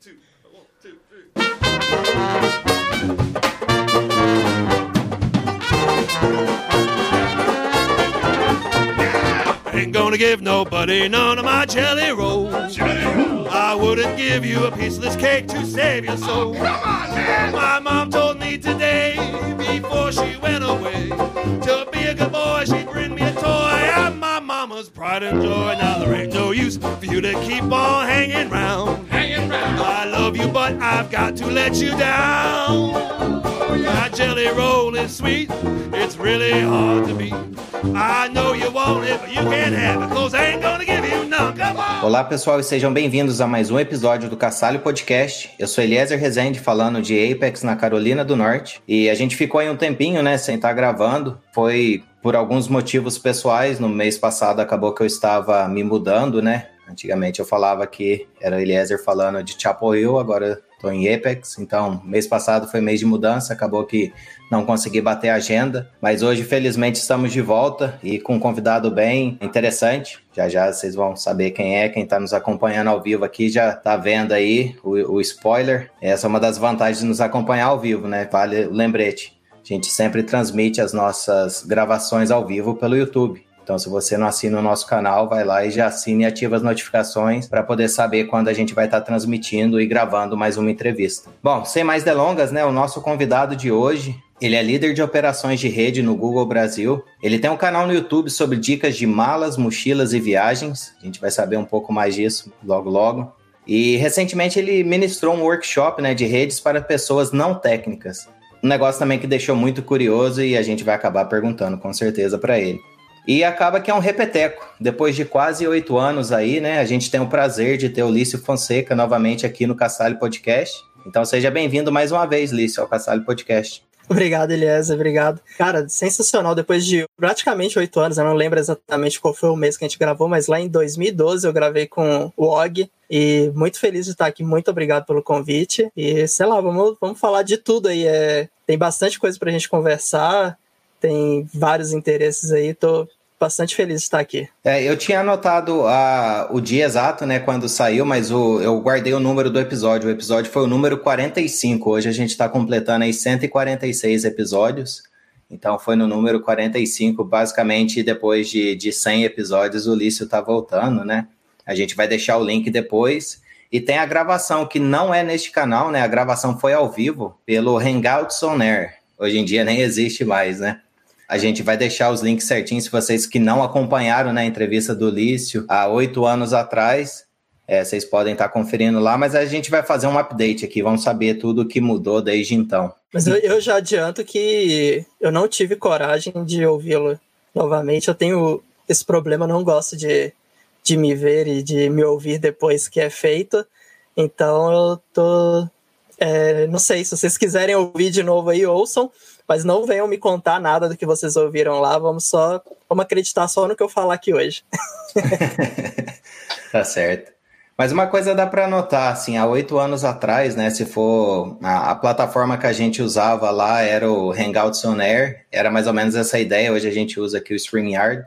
Ain't gonna give nobody none of my jelly rolls. I wouldn't give you a piece of this cake to save your soul. Oh, come on, man. My mom told me today, before she went away, to be a good boy, she'd bring me a toy. I'm my mama's pride and joy. Now there ain't no use for you to keep on hanging round. I love you, but I've got to let you down. My jelly roll is sweet, it's really hard to beat. Olá pessoal e sejam bem-vindos a mais um episódio do Cassalho Podcast. Eu sou Eliezer Rezende falando de Apex na Carolina do Norte e a gente ficou aí um tempinho, né, sem estar gravando. Foi por alguns motivos pessoais. No mês passado acabou que eu estava me mudando, né? Antigamente eu falava que era Eliezer falando de Chapel Hill, agora estou em Apex. Então, mês passado foi mês de mudança, acabou que não consegui bater a agenda, mas hoje felizmente estamos de volta e com um convidado bem interessante. Já já vocês vão saber quem é, quem está nos acompanhando ao vivo aqui já está vendo aí o, o spoiler. Essa é uma das vantagens de nos acompanhar ao vivo, né? Vale o lembrete. A gente sempre transmite as nossas gravações ao vivo pelo YouTube. Então, se você não assina o nosso canal, vai lá e já assine e ativa as notificações para poder saber quando a gente vai estar tá transmitindo e gravando mais uma entrevista. Bom, sem mais delongas, né? O nosso convidado de hoje ele é líder de operações de rede no Google Brasil. Ele tem um canal no YouTube sobre dicas de malas, mochilas e viagens. A gente vai saber um pouco mais disso logo logo. E recentemente ele ministrou um workshop né, de redes para pessoas não técnicas. Um negócio também que deixou muito curioso e a gente vai acabar perguntando com certeza para ele. E acaba que é um repeteco. Depois de quase oito anos aí, né? A gente tem o prazer de ter o Lício Fonseca novamente aqui no Cassalho Podcast. Então seja bem-vindo mais uma vez, Lício, ao Cassalho Podcast. Obrigado, Eliezer, obrigado. Cara, sensacional. Depois de praticamente oito anos, eu não lembro exatamente qual foi o mês que a gente gravou, mas lá em 2012 eu gravei com o Og. E muito feliz de estar aqui. Muito obrigado pelo convite. E sei lá, vamos, vamos falar de tudo aí. É, tem bastante coisa pra gente conversar, tem vários interesses aí. Tô bastante feliz de estar aqui. É, eu tinha anotado a, o dia exato, né, quando saiu, mas o, eu guardei o número do episódio. O episódio foi o número 45. Hoje a gente está completando aí 146 episódios. Então foi no número 45, basicamente depois de, de 100 episódios o Lício está voltando, né? A gente vai deixar o link depois. E tem a gravação que não é neste canal, né? A gravação foi ao vivo pelo Hangouts On Air. Hoje em dia nem existe mais, né? A gente vai deixar os links certinhos se vocês que não acompanharam né, a entrevista do Lício há oito anos atrás. É, vocês podem estar conferindo lá, mas a gente vai fazer um update aqui, vamos saber tudo o que mudou desde então. Mas eu, eu já adianto que eu não tive coragem de ouvi-lo novamente. Eu tenho esse problema, não gosto de, de me ver e de me ouvir depois que é feito. Então eu tô. É, não sei, se vocês quiserem ouvir de novo aí, ouçam mas não venham me contar nada do que vocês ouviram lá, vamos só vamos acreditar só no que eu falar aqui hoje. tá certo. Mas uma coisa dá para notar, assim, há oito anos atrás, né, se for a, a, plataforma que a gente usava lá era o Hangouts on Air, era mais ou menos essa ideia. Hoje a gente usa aqui o StreamYard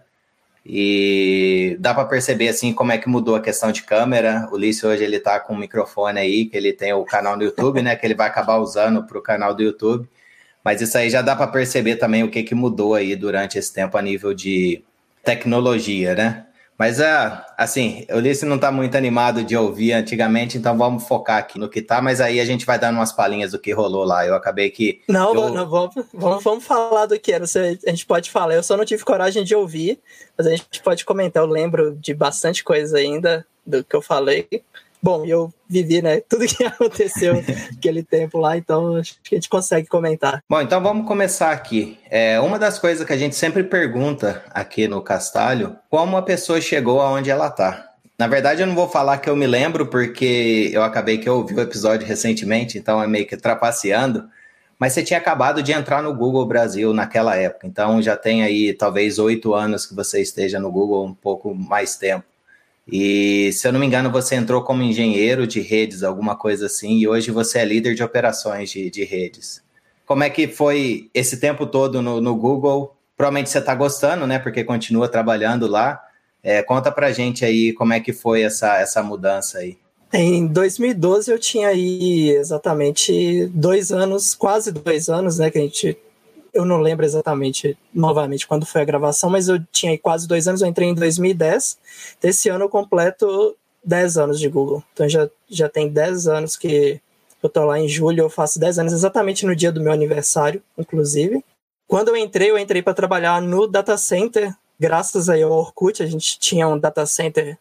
e dá para perceber assim como é que mudou a questão de câmera. O Lício hoje ele tá com um microfone aí que ele tem o canal no YouTube, né, que ele vai acabar usando para o canal do YouTube. Mas isso aí já dá para perceber também o que, que mudou aí durante esse tempo a nível de tecnologia, né? Mas, uh, assim, o Ulisses não está muito animado de ouvir antigamente, então vamos focar aqui no que tá, mas aí a gente vai dando umas palhinhas do que rolou lá. Eu acabei que. Não, eu... não vamos, vamos, vamos falar do que era. A gente pode falar, eu só não tive coragem de ouvir, mas a gente pode comentar. Eu lembro de bastante coisa ainda do que eu falei. Bom, eu vivi, né, tudo que aconteceu naquele tempo lá, então acho que a gente consegue comentar. Bom, então vamos começar aqui. É, uma das coisas que a gente sempre pergunta aqui no Castalho, como a pessoa chegou aonde ela está. Na verdade, eu não vou falar que eu me lembro, porque eu acabei que eu ouvi o episódio recentemente, então é meio que trapaceando. Mas você tinha acabado de entrar no Google Brasil naquela época, então já tem aí talvez oito anos que você esteja no Google, um pouco mais tempo. E se eu não me engano, você entrou como engenheiro de redes, alguma coisa assim, e hoje você é líder de operações de, de redes. Como é que foi esse tempo todo no, no Google? Provavelmente você está gostando, né? Porque continua trabalhando lá. É, conta pra gente aí como é que foi essa, essa mudança aí. Em 2012 eu tinha aí exatamente dois anos, quase dois anos, né? Que a gente. Eu não lembro exatamente novamente quando foi a gravação, mas eu tinha quase dois anos, eu entrei em 2010. Desse ano eu completo 10 anos de Google. Então já, já tem 10 anos que eu tô lá em julho, eu faço 10 anos, exatamente no dia do meu aniversário, inclusive. Quando eu entrei, eu entrei para trabalhar no data center, graças aí ao Orkut, a gente tinha um data center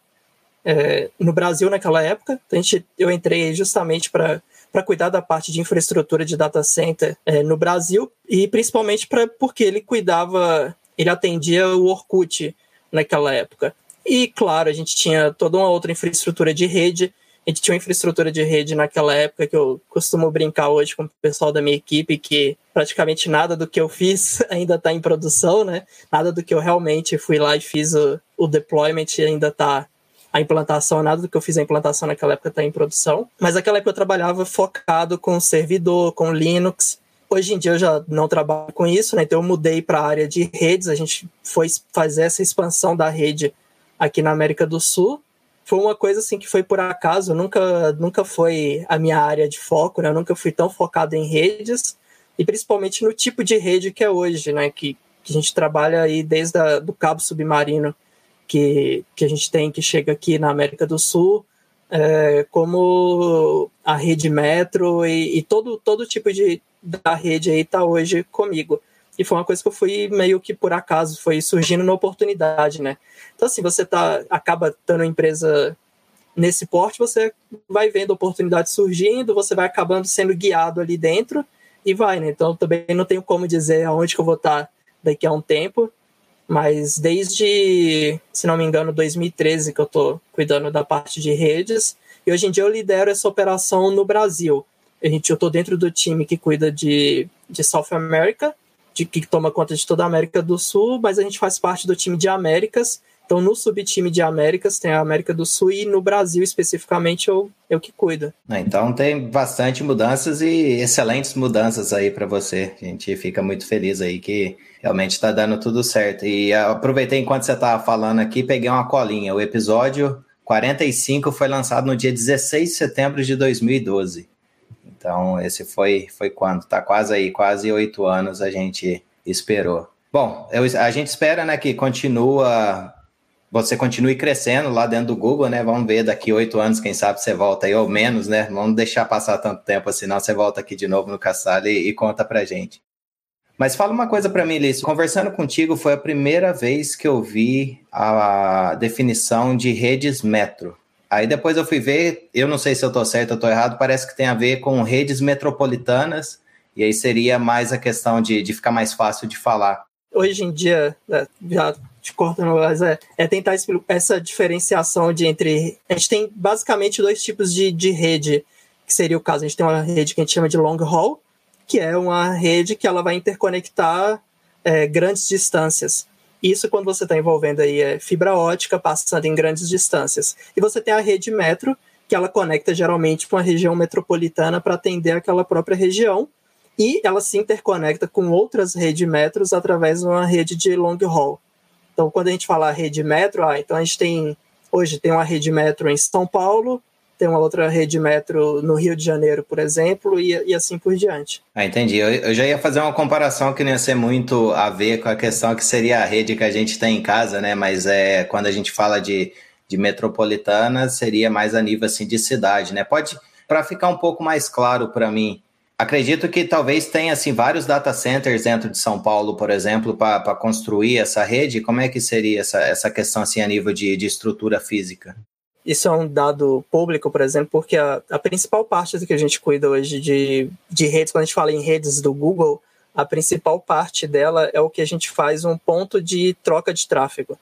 é, no Brasil naquela época. Então, a gente, eu entrei justamente para para cuidar da parte de infraestrutura de data center é, no Brasil e principalmente para porque ele cuidava, ele atendia o Orkut naquela época. E claro, a gente tinha toda uma outra infraestrutura de rede. A gente tinha uma infraestrutura de rede naquela época que eu costumo brincar hoje com o pessoal da minha equipe que praticamente nada do que eu fiz ainda está em produção, né? Nada do que eu realmente fui lá e fiz o, o deployment ainda está a implantação, nada do que eu fiz a implantação naquela época está em produção. Mas naquela época eu trabalhava focado com servidor, com Linux. Hoje em dia eu já não trabalho com isso, né? Então eu mudei para a área de redes. A gente foi fazer essa expansão da rede aqui na América do Sul. Foi uma coisa assim que foi por acaso, nunca, nunca foi a minha área de foco, né? Eu nunca fui tão focado em redes e principalmente no tipo de rede que é hoje, né? Que, que a gente trabalha aí desde a, do cabo submarino que, que a gente tem que chega aqui na América do Sul, é, como a rede metro e, e, todo, todo tipo de da rede aí está hoje comigo. E foi uma coisa que eu fui meio que por acaso, foi surgindo na oportunidade, né? Então, assim, você tá, acaba tendo uma empresa nesse porte, você vai vendo oportunidades surgindo, você vai acabando sendo guiado ali dentro e vai, né? Então, também não tenho como dizer aonde que eu vou estar tá daqui a um tempo, mas desde, se não me engano, 2013 que eu estou cuidando da parte de redes. E hoje em dia eu lidero essa operação no Brasil. A gente, eu estou dentro do time que cuida de, de South America, de, que toma conta de toda a América do Sul, mas a gente faz parte do time de Américas. Então, no subtime de Américas tem a América do Sul e no Brasil especificamente eu, eu que cuido. Ah, então tem bastante mudanças e excelentes mudanças aí para você. A gente fica muito feliz aí que realmente está dando tudo certo. E aproveitei enquanto você estava falando aqui, peguei uma colinha. O episódio 45 foi lançado no dia 16 de setembro de 2012. Então, esse foi, foi quando? Tá quase aí, quase oito anos a gente esperou. Bom, eu, a gente espera né, que continua, você continue crescendo lá dentro do Google, né? Vamos ver daqui oito anos, quem sabe você volta aí, ou menos, né? Vamos deixar passar tanto tempo, senão você volta aqui de novo no Caçalho e, e conta pra gente. Mas fala uma coisa para mim, Lício. Conversando contigo, foi a primeira vez que eu vi a definição de redes metro. Aí depois eu fui ver, eu não sei se eu estou certo ou estou errado, parece que tem a ver com redes metropolitanas, e aí seria mais a questão de, de ficar mais fácil de falar. Hoje em dia, é, já te mas é, é tentar essa diferenciação de entre. A gente tem basicamente dois tipos de, de rede, que seria o caso. A gente tem uma rede que a gente chama de long haul, que é uma rede que ela vai interconectar é, grandes distâncias. Isso quando você está envolvendo aí é, fibra ótica passando em grandes distâncias. E você tem a rede metro, que ela conecta geralmente com a região metropolitana para atender aquela própria região. E ela se interconecta com outras redes metros através de uma rede de long haul. Então, quando a gente fala rede metro, ah, então a gente tem hoje tem uma rede metro em São Paulo, tem uma outra rede metro no Rio de Janeiro, por exemplo, e, e assim por diante. Ah, entendi. Eu, eu, já ia fazer uma comparação que não ia ser muito a ver com a questão que seria a rede que a gente tem em casa, né? Mas é quando a gente fala de, de metropolitana, seria mais a nível assim de cidade, né? Pode, para ficar um pouco mais claro para mim, acredito que talvez tenha assim vários data centers dentro de São Paulo, por exemplo, para construir essa rede. Como é que seria essa, essa questão assim a nível de, de estrutura física? Isso é um dado público, por exemplo, porque a, a principal parte do que a gente cuida hoje de, de redes, quando a gente fala em redes do Google, a principal parte dela é o que a gente faz um ponto de troca de tráfego,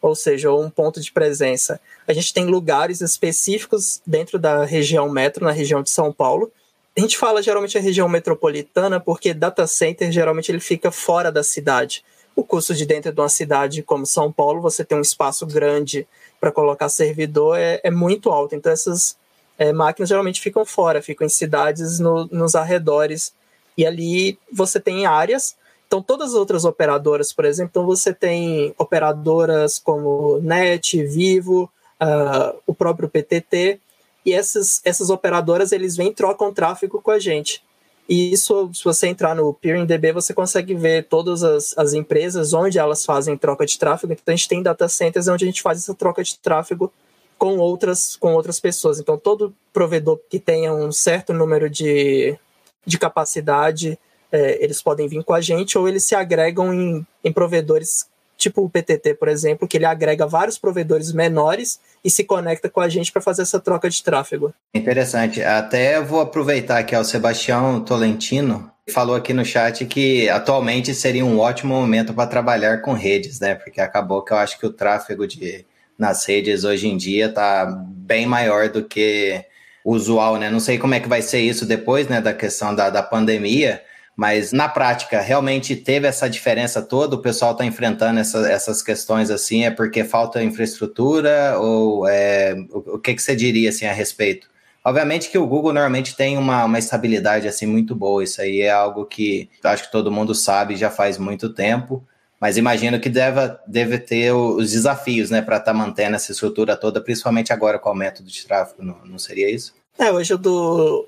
ou seja, um ponto de presença. A gente tem lugares específicos dentro da região metro, na região de São Paulo. A gente fala geralmente a região metropolitana porque data center geralmente ele fica fora da cidade. O custo de dentro de uma cidade como São Paulo, você tem um espaço grande para colocar servidor é, é, muito alto. Então, essas é, máquinas geralmente ficam fora, ficam em cidades no, nos arredores. E ali você tem áreas. Então, todas as outras operadoras, por exemplo, então você tem operadoras como NET, Vivo, uh, o próprio PTT. E essas, essas operadoras eles vêm e trocam tráfego com a gente. E isso, se você entrar no PeeringDB, você consegue ver todas as, as empresas onde elas fazem troca de tráfego. Então, a gente tem data centers onde a gente faz essa troca de tráfego com outras, com outras pessoas. Então, todo provedor que tenha um certo número de, de capacidade, é, eles podem vir com a gente ou eles se agregam em, em provedores tipo o PTT, por exemplo, que ele agrega vários provedores menores e se conecta com a gente para fazer essa troca de tráfego. Interessante. Até vou aproveitar que é o Sebastião Tolentino falou aqui no chat que atualmente seria um ótimo momento para trabalhar com redes, né? Porque acabou que eu acho que o tráfego de, nas redes hoje em dia está bem maior do que usual, né? Não sei como é que vai ser isso depois, né, da questão da, da pandemia, mas na prática, realmente teve essa diferença toda? O pessoal está enfrentando essa, essas questões assim? É porque falta infraestrutura? Ou é, o, o, que, que você diria assim, a respeito? Obviamente que o Google normalmente tem uma, uma estabilidade assim muito boa. Isso aí é algo que acho que todo mundo sabe já faz muito tempo. Mas imagino que deve, deve ter os desafios né, para estar tá mantendo essa estrutura toda, principalmente agora com o método de tráfego, não, não seria isso? É, hoje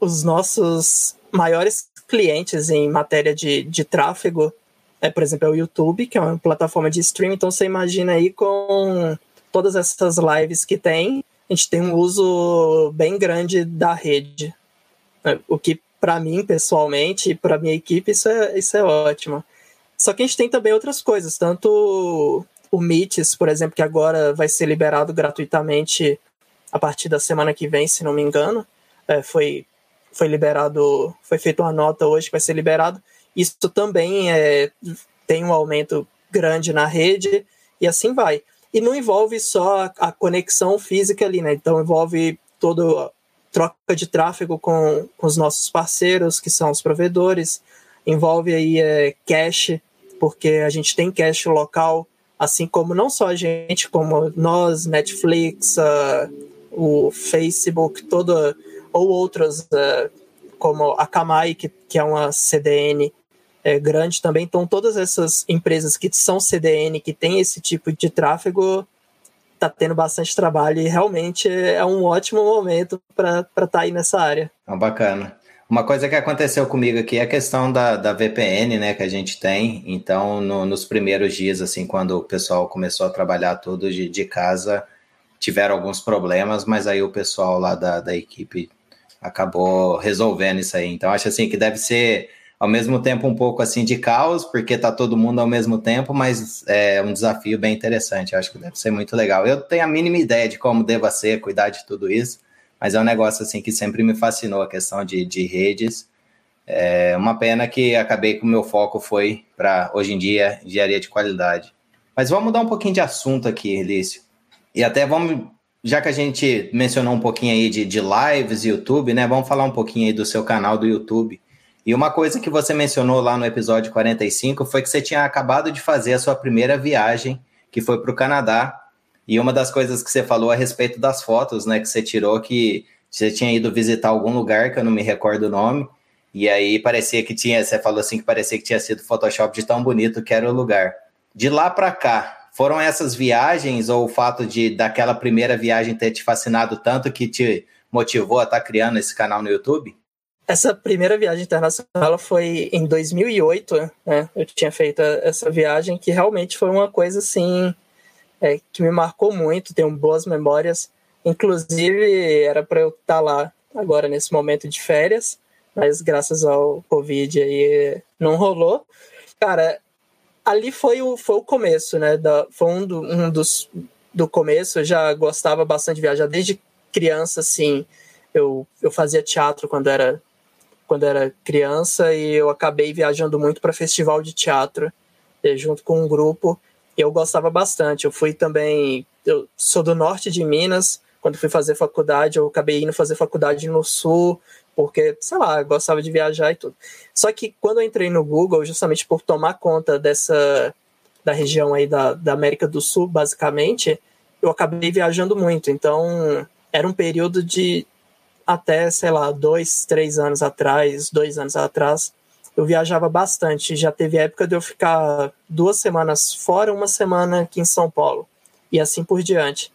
os nossos maiores clientes em matéria de, de tráfego, é, por exemplo, é o YouTube, que é uma plataforma de streaming, então você imagina aí com todas essas lives que tem, a gente tem um uso bem grande da rede. É, o que, para mim, pessoalmente, e para minha equipe, isso é, isso é ótimo. Só que a gente tem também outras coisas, tanto o Meets, por exemplo, que agora vai ser liberado gratuitamente a partir da semana que vem, se não me engano. É, foi foi liberado, foi feita uma nota hoje que vai ser liberado. Isso também é, tem um aumento grande na rede e assim vai. E não envolve só a, conexão física ali, né? Então envolve toda troca de tráfego com, com os nossos parceiros, que são os provedores, envolve aí é, cache, porque a gente tem cache local, assim como não só a gente, como nós, Netflix, uh, o Facebook, toda ou outras, uh, como a Kamai, que, que é uma CDN é, grande também. Então, todas essas empresas que são CDN, que tem esse tipo de tráfego, tá tendo bastante trabalho e realmente é um ótimo momento para estar tá aí nessa área. Ah, bacana. Uma coisa que aconteceu comigo aqui é a questão da, da VPN, né, que a gente tem. Então, no, nos primeiros dias, assim, quando o pessoal começou a trabalhar tudo de, de casa, tiveram alguns problemas, mas aí o pessoal lá da, da equipe acabou resolvendo isso aí. Então acho assim que deve ser ao mesmo tempo um pouco assim de caos, porque tá todo mundo ao mesmo tempo, mas é um desafio bem interessante. Acho que deve ser muito legal. Eu tenho a mínima ideia de como deva ser cuidar de tudo isso, mas é um negócio assim que sempre me fascinou a questão de, de redes. É uma pena que acabei que o meu foco foi para hoje em dia engenharia de qualidade. Mas vamos mudar um pouquinho de assunto aqui, Elício. E até vamos já que a gente mencionou um pouquinho aí de, de lives, YouTube, né? Vamos falar um pouquinho aí do seu canal do YouTube. E uma coisa que você mencionou lá no episódio 45 foi que você tinha acabado de fazer a sua primeira viagem, que foi para o Canadá. E uma das coisas que você falou a respeito das fotos, né, que você tirou, que você tinha ido visitar algum lugar, que eu não me recordo o nome, e aí parecia que tinha, você falou assim que parecia que tinha sido Photoshop de tão bonito que era o lugar. De lá para cá, foram essas viagens ou o fato de daquela primeira viagem ter te fascinado tanto que te motivou a estar tá criando esse canal no YouTube? Essa primeira viagem internacional foi em 2008, né? Eu tinha feito essa viagem que realmente foi uma coisa assim é, que me marcou muito, tenho boas memórias. Inclusive era para eu estar tá lá agora nesse momento de férias, mas graças ao Covid aí não rolou. Cara, ali foi o, foi o começo, né? Da, foi um, do, um dos do começo. Eu já gostava bastante de viajar desde criança, assim. Eu, eu fazia teatro quando era quando era criança e eu acabei viajando muito para festival de teatro eh, junto com um grupo e eu gostava bastante. Eu fui também, eu sou do norte de Minas. Quando fui fazer faculdade, eu acabei indo fazer faculdade no sul porque, sei lá, gostava de viajar e tudo. Só que quando eu entrei no Google, justamente por tomar conta dessa da região aí da, da América do Sul, basicamente, eu acabei viajando muito. Então, era um período de até, sei lá, dois, três anos atrás, dois anos atrás, eu viajava bastante. Já teve época de eu ficar duas semanas fora, uma semana aqui em São Paulo, e assim por diante.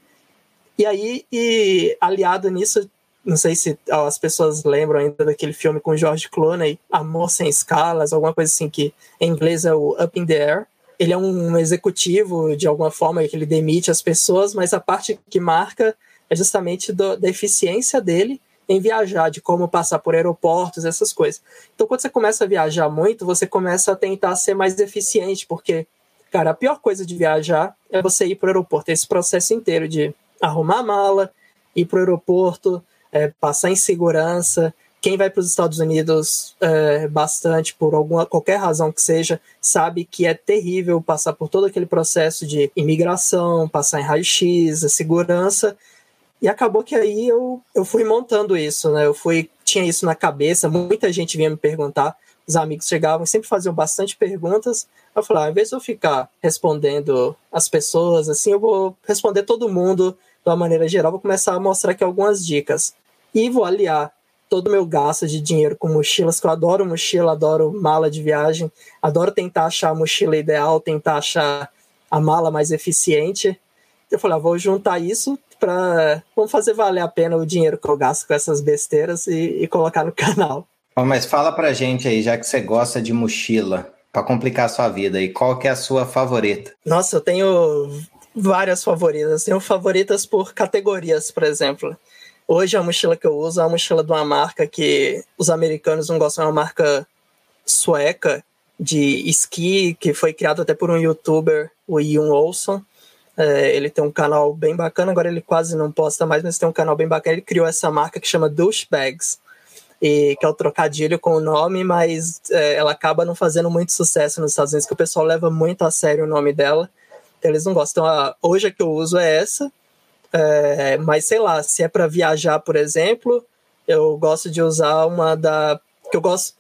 E aí, e aliado nisso, não sei se as pessoas lembram ainda daquele filme com George Clooney, Amor Sem Escalas, alguma coisa assim que em inglês é o Up in the Air. Ele é um executivo, de alguma forma, que ele demite as pessoas, mas a parte que marca é justamente do, da eficiência dele em viajar, de como passar por aeroportos, essas coisas. Então, quando você começa a viajar muito, você começa a tentar ser mais eficiente, porque, cara, a pior coisa de viajar é você ir para o aeroporto, esse processo inteiro de arrumar a mala, ir para o aeroporto, é, passar em segurança. Quem vai para os Estados Unidos é, bastante, por alguma qualquer razão que seja, sabe que é terrível passar por todo aquele processo de imigração, passar em raio-x, segurança. E acabou que aí eu, eu fui montando isso, né? Eu fui tinha isso na cabeça, muita gente vinha me perguntar, os amigos chegavam e sempre faziam bastante perguntas. Eu falei, ah, ao invés de eu ficar respondendo as pessoas, assim, eu vou responder todo mundo de uma maneira geral, vou começar a mostrar aqui algumas dicas. E vou aliar todo o meu gasto de dinheiro com mochilas, que eu adoro mochila, adoro mala de viagem, adoro tentar achar a mochila ideal, tentar achar a mala mais eficiente. Eu falei, ah, vou juntar isso para vamos fazer valer a pena o dinheiro que eu gasto com essas besteiras e, e colocar no canal. mas fala pra gente aí, já que você gosta de mochila, para complicar a sua vida, e qual que é a sua favorita? Nossa, eu tenho várias favoritas. Tenho favoritas por categorias, por exemplo. Hoje a mochila que eu uso é uma mochila de uma marca que os americanos não gostam, é uma marca sueca de esqui, que foi criada até por um youtuber, o Ian Olson. É, ele tem um canal bem bacana, agora ele quase não posta mais, mas tem um canal bem bacana. Ele criou essa marca que chama Douchebags, e que é o trocadilho com o nome, mas é, ela acaba não fazendo muito sucesso nos Estados Unidos, que o pessoal leva muito a sério o nome dela. Eles não gostam. Então, hoje a que eu uso é essa, é, mas sei lá, se é para viajar, por exemplo, eu gosto de usar uma da. que eu gosto.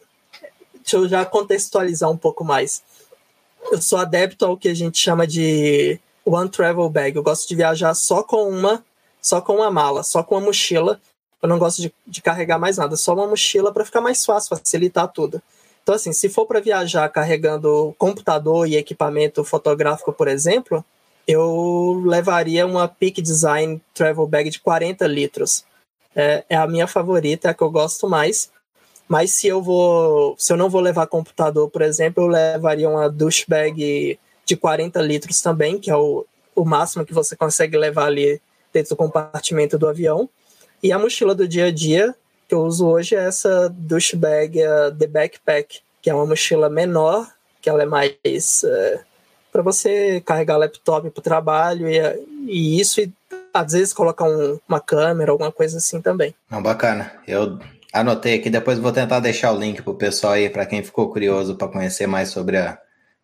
Deixa eu já contextualizar um pouco mais. Eu sou adepto ao que a gente chama de One Travel Bag. Eu gosto de viajar só com uma, só com uma mala, só com uma mochila. Eu não gosto de, de carregar mais nada, só uma mochila para ficar mais fácil, facilitar tudo. Então, assim, se for para viajar carregando computador e equipamento fotográfico, por exemplo, eu levaria uma Peak Design Travel Bag de 40 litros. É, é, a minha favorita, é a que eu gosto mais. Mas se eu vou, se eu não vou levar computador, por exemplo, eu levaria uma douche bag de 40 litros também, que é o, o máximo que você consegue levar ali dentro do compartimento do avião. E a mochila do dia a dia que eu uso hoje é essa douche bag uh, The Backpack, que é uma mochila menor, que ela é mais uh, para você carregar laptop para o trabalho e, e, isso e às vezes colocar um, uma câmera, alguma coisa assim também. Não, bacana. Eu anotei aqui, depois vou tentar deixar o link pro pessoal aí, para quem ficou curioso para conhecer mais sobre a,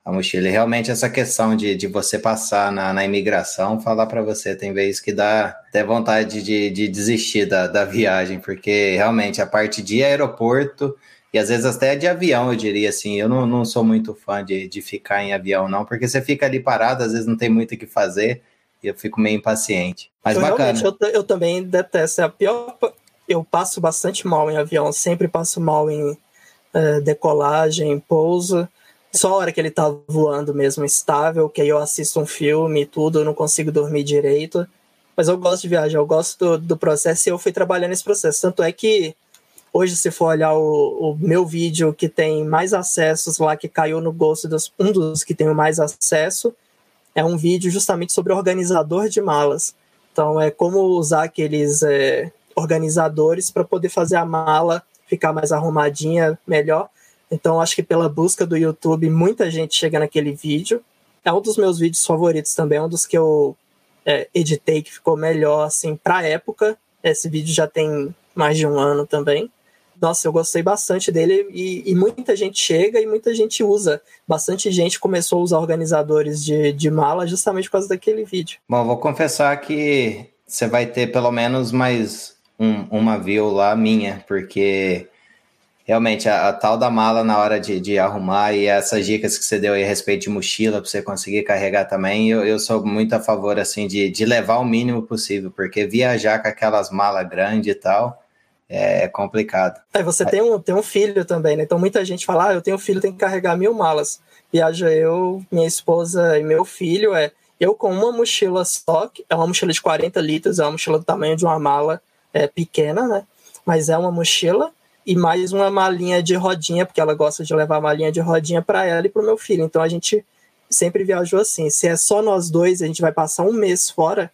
a mochila. E realmente essa questão de, de você passar na, na imigração, falar para você, tem vezes que dá até vontade de, de desistir da, da viagem, porque realmente a parte de aeroporto e às vezes até de avião, eu diria assim, eu não, não sou muito fã de, de ficar em avião não, porque você fica ali parado, às vezes não tem muito o que fazer, e eu fico meio impaciente. Mas eu, bacana. Eu, eu também detesto, é a pior eu passo bastante mal em avião, sempre passo mal em uh, decolagem, pouso, só a hora que ele tá voando mesmo estável, que aí eu assisto um filme e tudo, eu não consigo dormir direito. Mas eu gosto de viajar, eu gosto do, do processo e eu fui trabalhando nesse processo. Tanto é que hoje, se for olhar o, o, meu vídeo que tem mais acessos lá, que caiu no gosto dos um dos que tem mais acesso, é um vídeo justamente sobre organizador de malas. Então é como usar aqueles é, organizadores para poder fazer a mala ficar mais arrumadinha, melhor. Então, acho que pela busca do YouTube, muita gente chega naquele vídeo. É um dos meus vídeos favoritos também, é um dos que eu é, editei que ficou melhor, assim, pra época. Esse vídeo já tem mais de um ano também. Nossa, eu gostei bastante dele e, e, muita gente chega e muita gente usa. Bastante gente começou a usar organizadores de, de mala justamente por causa daquele vídeo. Bom, vou confessar que você vai ter pelo menos mais um, uma view lá minha, porque realmente a, a, tal da mala na hora de, de, arrumar e essas dicas que você deu aí a respeito de mochila para você conseguir carregar também, eu, eu sou muito a favor assim de, de levar o mínimo possível, porque viajar com aquelas malas grandes e tal é complicado. Aí você tem um, tem um filho também, né? Então muita gente fala, ah, eu tenho um filho, tem que carregar mil malas. Viaja eu, minha esposa e meu filho, é eu com uma mochila só, é uma mochila de 40 litros, é uma mochila do tamanho de uma mala é, pequena, né? mas é uma mochila e mais uma malinha de rodinha, porque ela gosta de levar malinha de rodinha para ela e para o meu filho. Então a gente sempre viajou assim. Se é só nós dois, a gente vai passar um mês fora,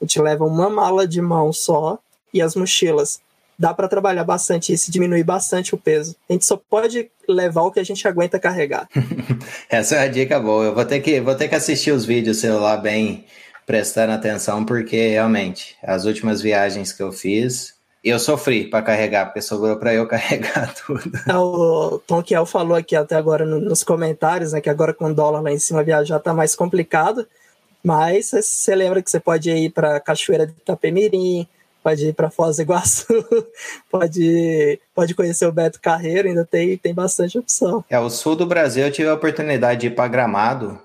a gente leva uma mala de mão só e as mochilas. Dá para trabalhar bastante isso e diminuir bastante o peso. A gente só pode levar o que a gente aguenta carregar. Essa é a dica boa. Eu vou ter que, vou ter que assistir os vídeos celular bem prestando atenção, porque realmente, as últimas viagens que eu fiz, eu sofri para carregar, porque sobrou para eu carregar tudo. É, o Tom Kiel falou aqui até agora nos comentários, né, que agora com o dólar lá em cima viajar tá mais complicado, mas você lembra que você pode ir para Cachoeira de Itapemirim, pode ir para Foz do Iguaçu, pode, pode conhecer o Beto Carreiro, ainda tem, tem bastante opção. É, o sul do Brasil eu tive a oportunidade de ir para Gramado,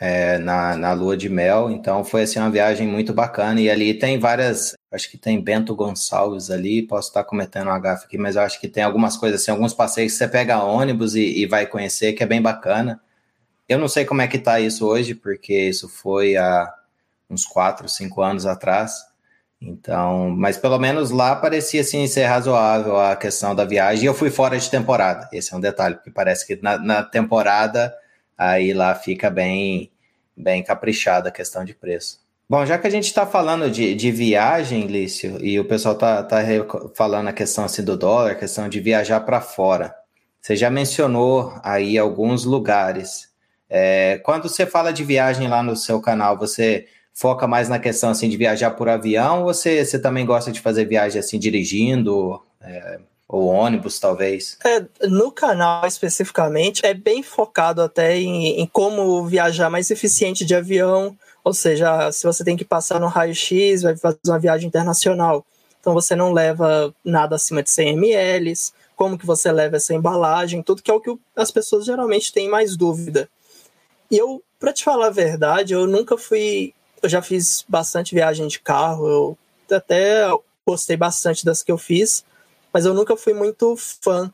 é, na, na lua de mel, então foi assim uma viagem muito bacana e ali tem várias, acho que tem Bento Gonçalves ali, posso estar cometendo um gafe aqui, mas eu acho que tem algumas coisas assim, alguns passeios que você pega ônibus e, e vai conhecer, que é bem bacana. Eu não sei como é que tá isso hoje, porque isso foi há uns 4, 5 anos atrás, então, mas pelo menos lá parecia assim ser razoável a questão da viagem. Eu fui fora de temporada. Esse é um detalhe, porque parece que na, na temporada aí lá fica bem, bem caprichada a questão de preço. Bom, já que a gente está falando de, de viagem, Lício, e o pessoal está tá falando a questão assim do dólar, a questão de viajar para fora. Você já mencionou aí alguns lugares. É, quando você fala de viagem lá no seu canal, você foca mais na questão assim de viajar por avião ou você, você também gosta de fazer viagem assim dirigindo? É, ou ônibus, talvez? É, no canal especificamente, é bem focado até em, em como viajar mais eficiente de avião. Ou seja, se você tem que passar no raio-x, vai fazer uma viagem internacional. Então você não leva nada acima de 100 ml, como que você leva essa embalagem, tudo que é o que as pessoas geralmente têm mais dúvida. E eu, para te falar a verdade, eu nunca fui. Eu já fiz bastante viagem de carro, eu até gostei bastante das que eu fiz, mas eu nunca fui muito fã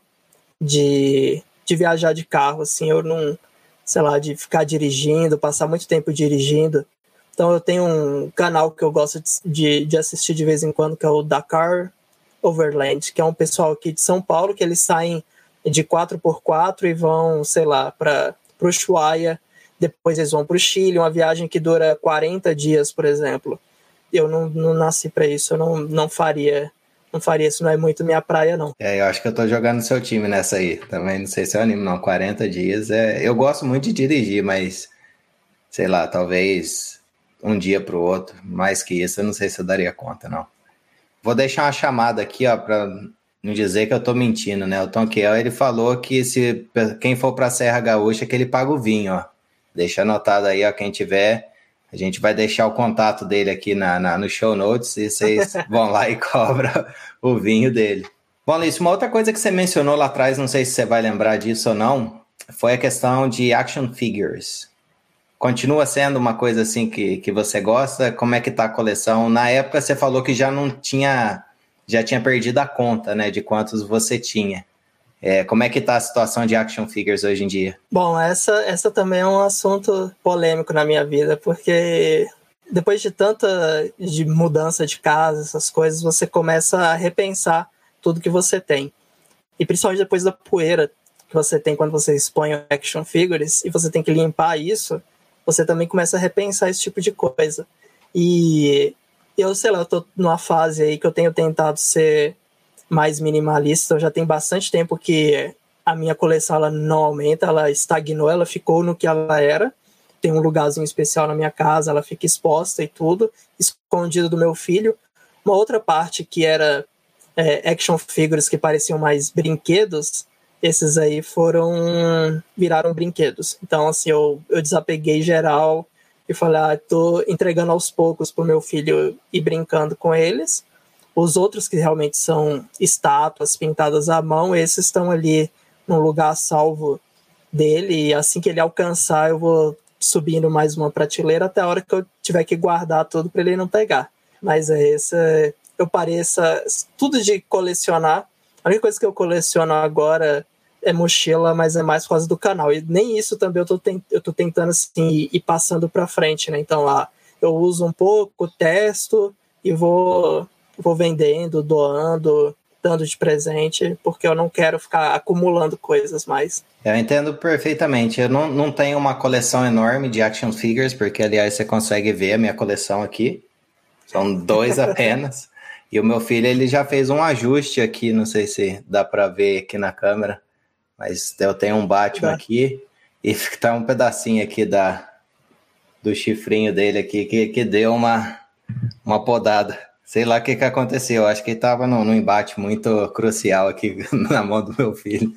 de, de viajar de carro, assim, eu não, sei lá, de ficar dirigindo, passar muito tempo dirigindo. Então eu tenho um canal que eu gosto de, de assistir de vez em quando, que é o Dakar Overland, que é um pessoal aqui de São Paulo que eles saem de 4x4 e vão, sei lá, para o Ushuaia, depois eles vão para o Chile, uma viagem que dura 40 dias, por exemplo. Eu não, não nasci para isso, eu não, não faria não faria isso, não é muito minha praia, não. É, eu acho que eu tô jogando no seu time nessa aí. Também não sei se eu animo, não. 40 dias. É... Eu gosto muito de dirigir, mas sei lá, talvez um dia pro outro. Mais que isso, eu não sei se eu daria conta, não. Vou deixar uma chamada aqui, ó, pra não dizer que eu tô mentindo, né? O Tom Kiel, ele falou que se quem for pra Serra Gaúcha, que ele paga o vinho, ó. Deixa anotado aí, ó, quem tiver a gente vai deixar o contato dele aqui na, na no show notes e vocês vão lá e cobram o vinho dele. Bom, Lício, uma outra coisa que você mencionou lá atrás, não sei se você vai lembrar disso ou não, foi a questão de action figures. Continua sendo uma coisa assim que, que você gosta? Como é que tá a coleção? Na época você falou que já não tinha, já tinha perdido a conta, né, de quantos você tinha. É, como é que está a situação de action figures hoje em dia? Bom, essa, essa também é um assunto polêmico na minha vida, porque depois de tanta de mudança de casa, essas coisas, você começa a repensar tudo que você tem. E principalmente depois da poeira que você tem quando você expõe action figures e você tem que limpar isso, você também começa a repensar esse tipo de coisa. E eu, sei lá, eu tô numa fase aí que eu tenho tentado ser mais minimalista. Já tem bastante tempo que a minha coleção ela não aumenta, ela estagnou, ela ficou no que ela era. Tem um lugarzinho especial na minha casa, ela fica exposta e tudo, escondida do meu filho. Uma outra parte que era é, action figures que pareciam mais brinquedos, esses aí foram viraram brinquedos. Então assim, eu, eu desapeguei geral e falei, ah, tô entregando aos poucos pro meu filho ir brincando com eles. Os outros que realmente são estátuas pintadas à mão, esses estão ali no lugar salvo dele. E assim que ele alcançar, eu vou subindo mais uma prateleira até a hora que eu tiver que guardar tudo para ele não pegar. Mas é esse. Eu pareça tudo de colecionar. A única coisa que eu coleciono agora é mochila, mas é mais por causa do canal. E nem isso também eu tô, eu tô tentando assim ir passando para frente, né? Então lá eu uso um pouco, testo e vou vou vendendo, doando, dando de presente, porque eu não quero ficar acumulando coisas mais. Eu entendo perfeitamente. Eu não, não tenho uma coleção enorme de action figures, porque, aliás, você consegue ver a minha coleção aqui. São dois apenas. e o meu filho, ele já fez um ajuste aqui, não sei se dá para ver aqui na câmera, mas eu tenho um Batman tá. aqui e tá um pedacinho aqui da, do chifrinho dele aqui que, que deu uma, uma podada. Sei lá o que, que aconteceu. Acho que ele tava num, num embate muito crucial aqui na mão do meu filho.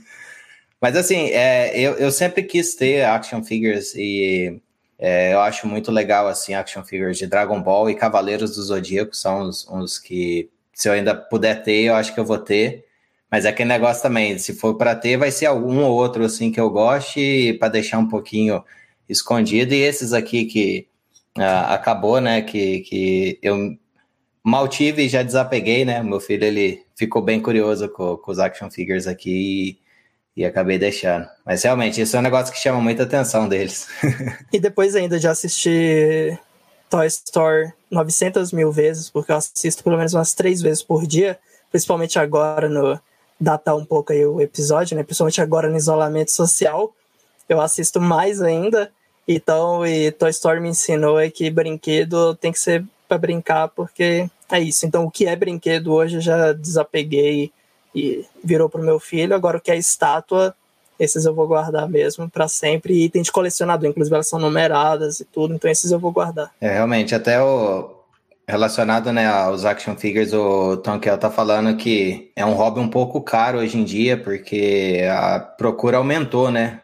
Mas assim, é, eu, eu sempre quis ter action figures e é, eu acho muito legal assim action figures de Dragon Ball e Cavaleiros do Zodíaco são os, os que se eu ainda puder ter, eu acho que eu vou ter. Mas é aquele negócio também, se for para ter, vai ser algum ou outro assim que eu goste para deixar um pouquinho escondido. E esses aqui que uh, acabou, né? Que, que eu mal tive e já desapeguei, né? Meu filho ele ficou bem curioso com, com os action figures aqui e, e, acabei deixando. Mas realmente, isso é um negócio que chama muita atenção deles. e depois ainda de assistir Toy Story 900 mil vezes, porque eu assisto pelo menos umas três vezes por dia, principalmente agora no datar um pouco aí o episódio, né? Principalmente agora no isolamento social, eu assisto mais ainda. Então, e Toy Story me ensinou é que brinquedo tem que ser para brincar, porque é isso. Então, o que é brinquedo hoje eu já desapeguei e virou pro meu filho. Agora, o que é estátua, esses eu vou guardar mesmo para sempre. E item de colecionador, inclusive elas são numeradas e tudo, então esses eu vou guardar. É, realmente, até o relacionado né, aos action figures, o Tom Kell tá falando que é um hobby um pouco caro hoje em dia, porque a procura aumentou, né?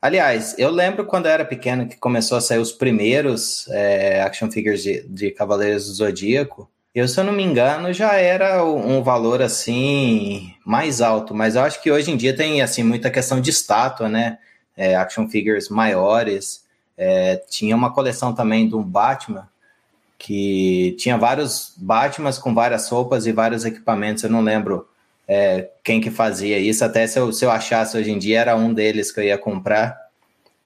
Aliás, eu lembro quando eu era pequeno que começou a sair os primeiros é, action figures de, de Cavaleiros do Zodíaco. Eu, se eu não me engano, já era um valor assim mais alto, mas eu acho que hoje em dia tem assim muita questão de estátua, né? É, action figures maiores. É, tinha uma coleção também do Batman que tinha vários Batmans com várias roupas e vários equipamentos. Eu não lembro é, quem que fazia isso. Até se eu, se eu achasse hoje em dia, era um deles que eu ia comprar.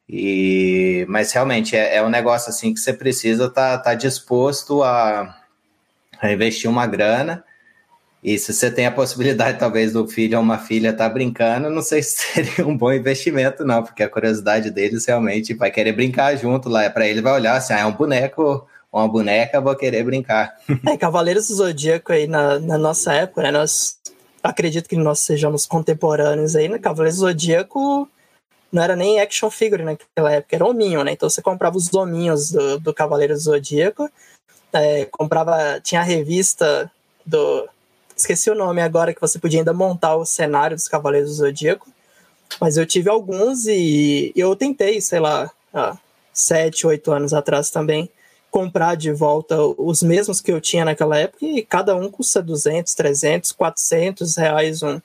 E, mas realmente é, é um negócio assim que você precisa estar tá, tá disposto a, a, investir uma grana. E se você tem a possibilidade, talvez, do filho ou uma filha estar tá brincando, não sei se seria um bom investimento, não, porque a curiosidade deles realmente vai querer brincar junto lá. Para ele, vai olhar assim: ah, é um boneco uma boneca, vou querer brincar. É, Cavaleiros do Zodíaco aí na, na nossa época, né? Nós acredito que nós sejamos contemporâneos aí, né? Cavaleiros do Zodíaco não era nem action figure naquela época, era hominho, né? Então você comprava os hominhos do, do Cavaleiro do Zodíaco, é, comprava, tinha a revista do. Esqueci o nome agora, que você podia ainda montar o cenário dos Cavaleiros do Zodíaco. Mas eu tive alguns e eu tentei, sei lá, há sete, oito anos atrás também, comprar de volta os mesmos que eu tinha naquela época e cada um custa 200, 300, 400 reais um,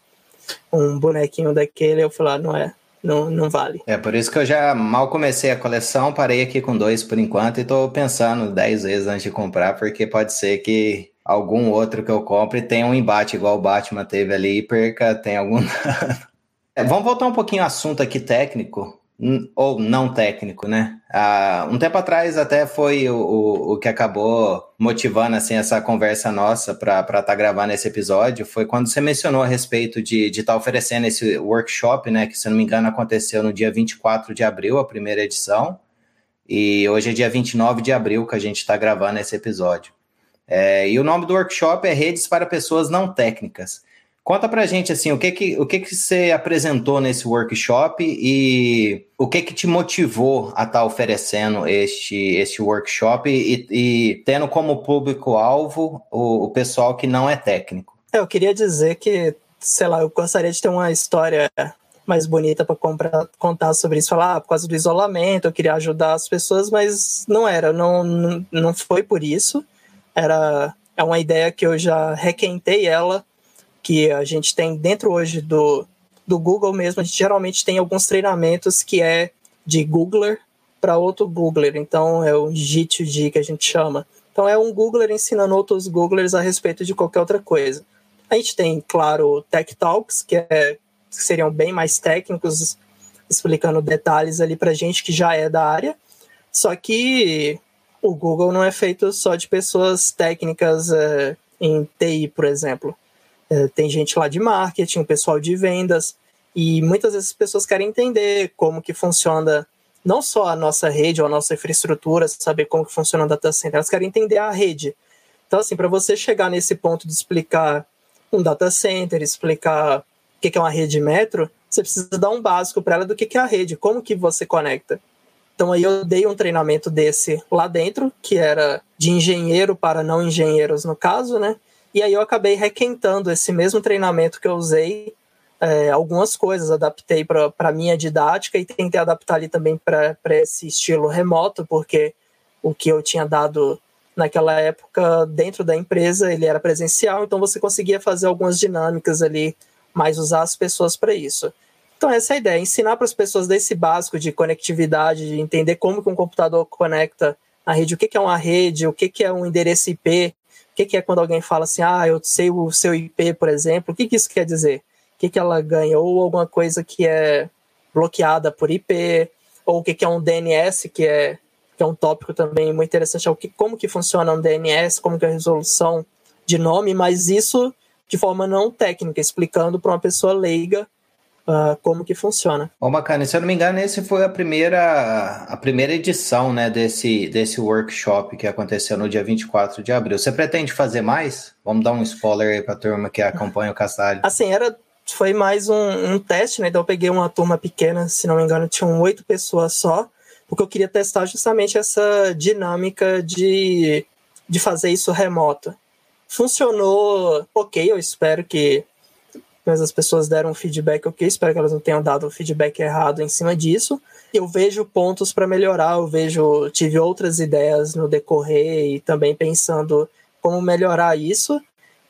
um bonequinho daquele. Eu falei, ah, não é, não, não vale. É por isso que eu já mal comecei a coleção, parei aqui com dois por enquanto e tô pensando dez vezes antes de comprar, porque pode ser que algum outro que eu compre tenha um embate igual o Batman teve ali e perca, tem algum é, Vamos voltar um pouquinho ao assunto aqui técnico ou não técnico, né? Ah, um tempo atrás até foi o, o, o, que acabou motivando assim essa conversa nossa para estar tá gravando esse episódio, foi quando você mencionou a respeito de estar tá oferecendo esse workshop, né? Que se não me engano aconteceu no dia 24 de abril, a primeira edição, e hoje é dia 29 de abril que a gente está gravando esse episódio. É, e o nome do workshop é Redes para Pessoas Não Técnicas. Conta pra gente assim, o que que, o que que você apresentou nesse workshop e o que que te motivou a estar tá oferecendo este, este workshop e, e tendo como público-alvo o, o pessoal que não é técnico? É, eu queria dizer que, sei lá, eu gostaria de ter uma história mais bonita para contar sobre isso, falar ah, por causa do isolamento, eu queria ajudar as pessoas, mas não era, não, não, não foi por isso. Era é uma ideia que eu já requentei ela que a gente tem dentro hoje do, do Google mesmo, a gente geralmente tem alguns treinamentos que é de Googler para outro Googler, então é o G2G que a gente chama. Então é um Googler ensinando outros Googlers a respeito de qualquer outra coisa. A gente tem, claro, Tech Talks, que, é, que seriam bem mais técnicos, explicando detalhes ali para gente que já é da área. Só que o Google não é feito só de pessoas técnicas é, em TI, por exemplo tem gente lá de marketing, o pessoal de vendas, e muitas vezes as pessoas querem entender como que funciona não só a nossa rede ou a nossa infraestrutura, saber como que funciona o data center, elas querem entender a rede. Então, assim, para você chegar nesse ponto de explicar um data center, explicar o que é uma rede metro, você precisa dar um básico para ela do que é a rede, como que você conecta. Então aí eu dei um treinamento desse lá dentro, que era de engenheiro para não engenheiros no caso, né? E aí eu acabei requentando esse mesmo treinamento que eu usei, é, algumas coisas, adaptei para a minha didática e tentei adaptar ali também para esse estilo remoto, porque o que eu tinha dado naquela época dentro da empresa ele era presencial, então você conseguia fazer algumas dinâmicas ali, mas usar as pessoas para isso. Então, essa é a ideia: ensinar para as pessoas desse básico de conectividade, de entender como que um computador conecta a rede, o que, que é uma rede, o que, que é um endereço IP, que, que é quando alguém fala assim, ah, eu sei o seu IP, por exemplo, o que, que isso quer dizer? O que, que ela ganha? Ou alguma coisa que é bloqueada por IP, ou o que, que é um DNS, que é, que é um tópico também muito interessante, é o que, como que funciona um DNS, como que é a resolução de nome, mas isso de forma não técnica, explicando para uma pessoa leiga uh, como que funciona. Ô, Bacana, se eu não me engano, esse foi a primeira, a primeira edição né, desse, desse workshop que aconteceu no dia 24 de abril. Você pretende fazer mais? Vamos dar um spoiler aí para a turma que acompanha o Castalho. Assim, era foi mais um, um, teste, né? Então eu peguei uma turma pequena, se não me engano, tinham oito pessoas só, porque eu queria testar justamente essa dinâmica de, de fazer isso remoto. Funcionou ok, eu espero que mas as pessoas deram um feedback ok, espero que elas não tenham dado um feedback errado em cima disso. Eu vejo pontos para melhorar, eu vejo, tive outras ideias no decorrer e também pensando como melhorar isso.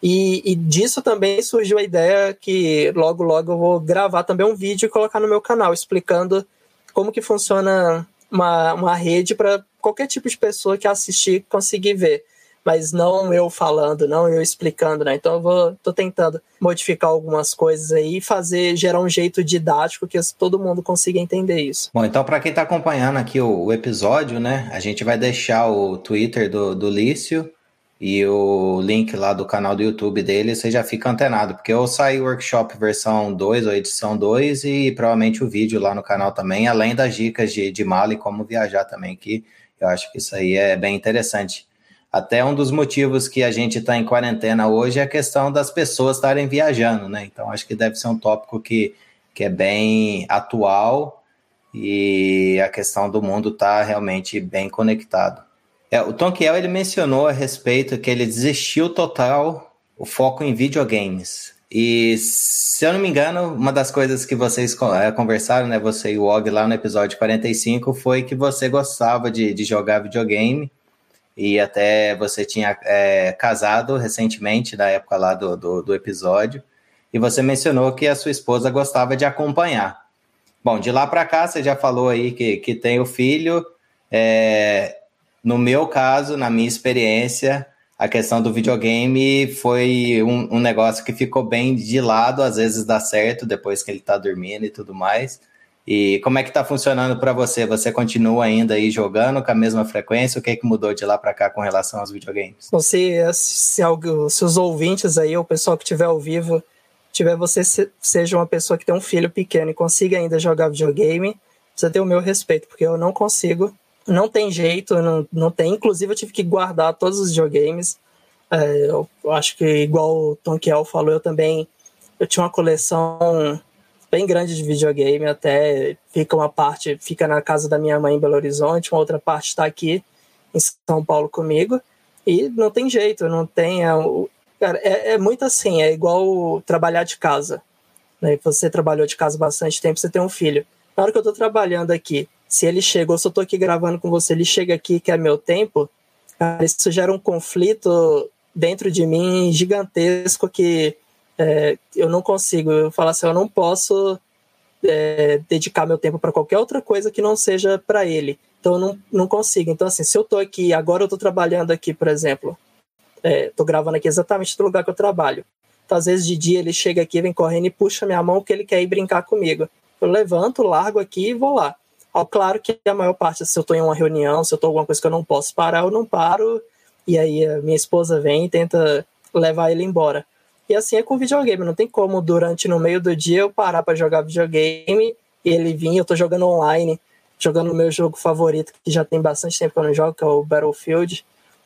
E, e, disso também surgiu a ideia que logo logo eu vou gravar também um vídeo e colocar no meu canal explicando como que funciona uma, uma rede para qualquer tipo de pessoa que assistir conseguir ver mas não eu falando, não eu explicando, né? Então eu vou, tô tentando modificar algumas coisas aí e fazer, gerar um jeito didático que todo mundo consiga entender isso. Bom, então para quem tá acompanhando aqui o, o, episódio, né, a gente vai deixar o Twitter do, do Lício e o link lá do canal do YouTube dele, você já fica antenado, porque eu saí workshop versão 2 ou edição 2 e provavelmente o vídeo lá no canal também, além das dicas de, de mala e como viajar também, que eu acho que isso aí é bem interessante. Até um dos motivos que a gente está em quarentena hoje é a questão das pessoas estarem viajando, né? Então acho que deve ser um tópico que, que é bem atual e a questão do mundo está realmente bem conectado. É, o Tom Kiel, ele mencionou a respeito que ele desistiu total o foco em videogames. E se eu não me engano, uma das coisas que vocês é, conversaram, né, você e o Og lá no episódio 45, foi que você gostava de, de jogar videogame e até você tinha é, casado recentemente, na época lá do, do, do, episódio, e você mencionou que a sua esposa gostava de acompanhar. Bom, de lá para cá, você já falou aí que, que tem o filho. É, no meu caso, na minha experiência, a questão do videogame foi um, um negócio que ficou bem de lado, às vezes dá certo depois que ele está dormindo e tudo mais. E como é que está funcionando para você? Você continua ainda aí jogando com a mesma frequência? O que, é que mudou de lá para cá com relação aos videogames? Se, se, se os ouvintes aí, o pessoal que estiver ao vivo, tiver você se, seja uma pessoa que tem um filho pequeno e consiga ainda jogar videogame, você tem o meu respeito, porque eu não consigo, não tem jeito, não, não tem. Inclusive, eu tive que guardar todos os videogames. É, eu acho que, igual o Tom Kiel falou, eu também eu tinha uma coleção bem grande de videogame, até fica uma parte, fica na casa da minha mãe em Belo Horizonte, uma outra parte está aqui em São Paulo comigo, e não tem jeito, não tem. É, cara, é, é muito assim, é igual trabalhar de casa. Né? Você trabalhou de casa bastante tempo, você tem um filho. Na hora que eu estou trabalhando aqui, se ele chega, ou se eu estou aqui gravando com você, ele chega aqui que é meu tempo, cara, isso gera um conflito dentro de mim gigantesco que é, eu não consigo. Eu falo assim, eu não posso é, dedicar meu tempo para qualquer outra coisa que não seja para ele. Então eu não, não consigo. Então, assim, se eu tô aqui, agora eu tô trabalhando aqui, por exemplo, é, tô gravando aqui exatamente do lugar que eu trabalho. Então, às vezes de dia ele chega aqui, vem correndo e puxa minha mão porque ele quer ir brincar comigo. Eu levanto, largo aqui e vou lá. Ó, claro que a maior parte, se eu estou em uma reunião, se eu estou em alguma coisa que eu não posso parar, eu não paro. E aí a minha esposa vem e tenta levar ele embora. E assim é com videogame, não tem como durante no meio do dia eu parar para jogar videogame e ele vir, eu tô jogando online, jogando o meu jogo favorito, que já tem bastante tempo que eu não jogo, que é o Battlefield.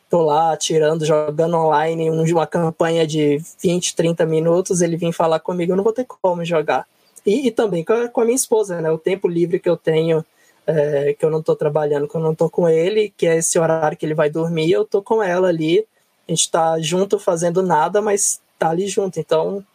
Tô lá atirando, jogando online, uma campanha de 20, 30 minutos, ele vem falar comigo, eu não vou ter como jogar. E, e também com a, com a, minha esposa, né? O tempo livre que eu tenho, é, que eu não tô trabalhando, que eu não tô com ele, que é esse horário que ele vai dormir, eu tô com ela ali. A gente tá junto fazendo nada, mas tá ali junto. Então,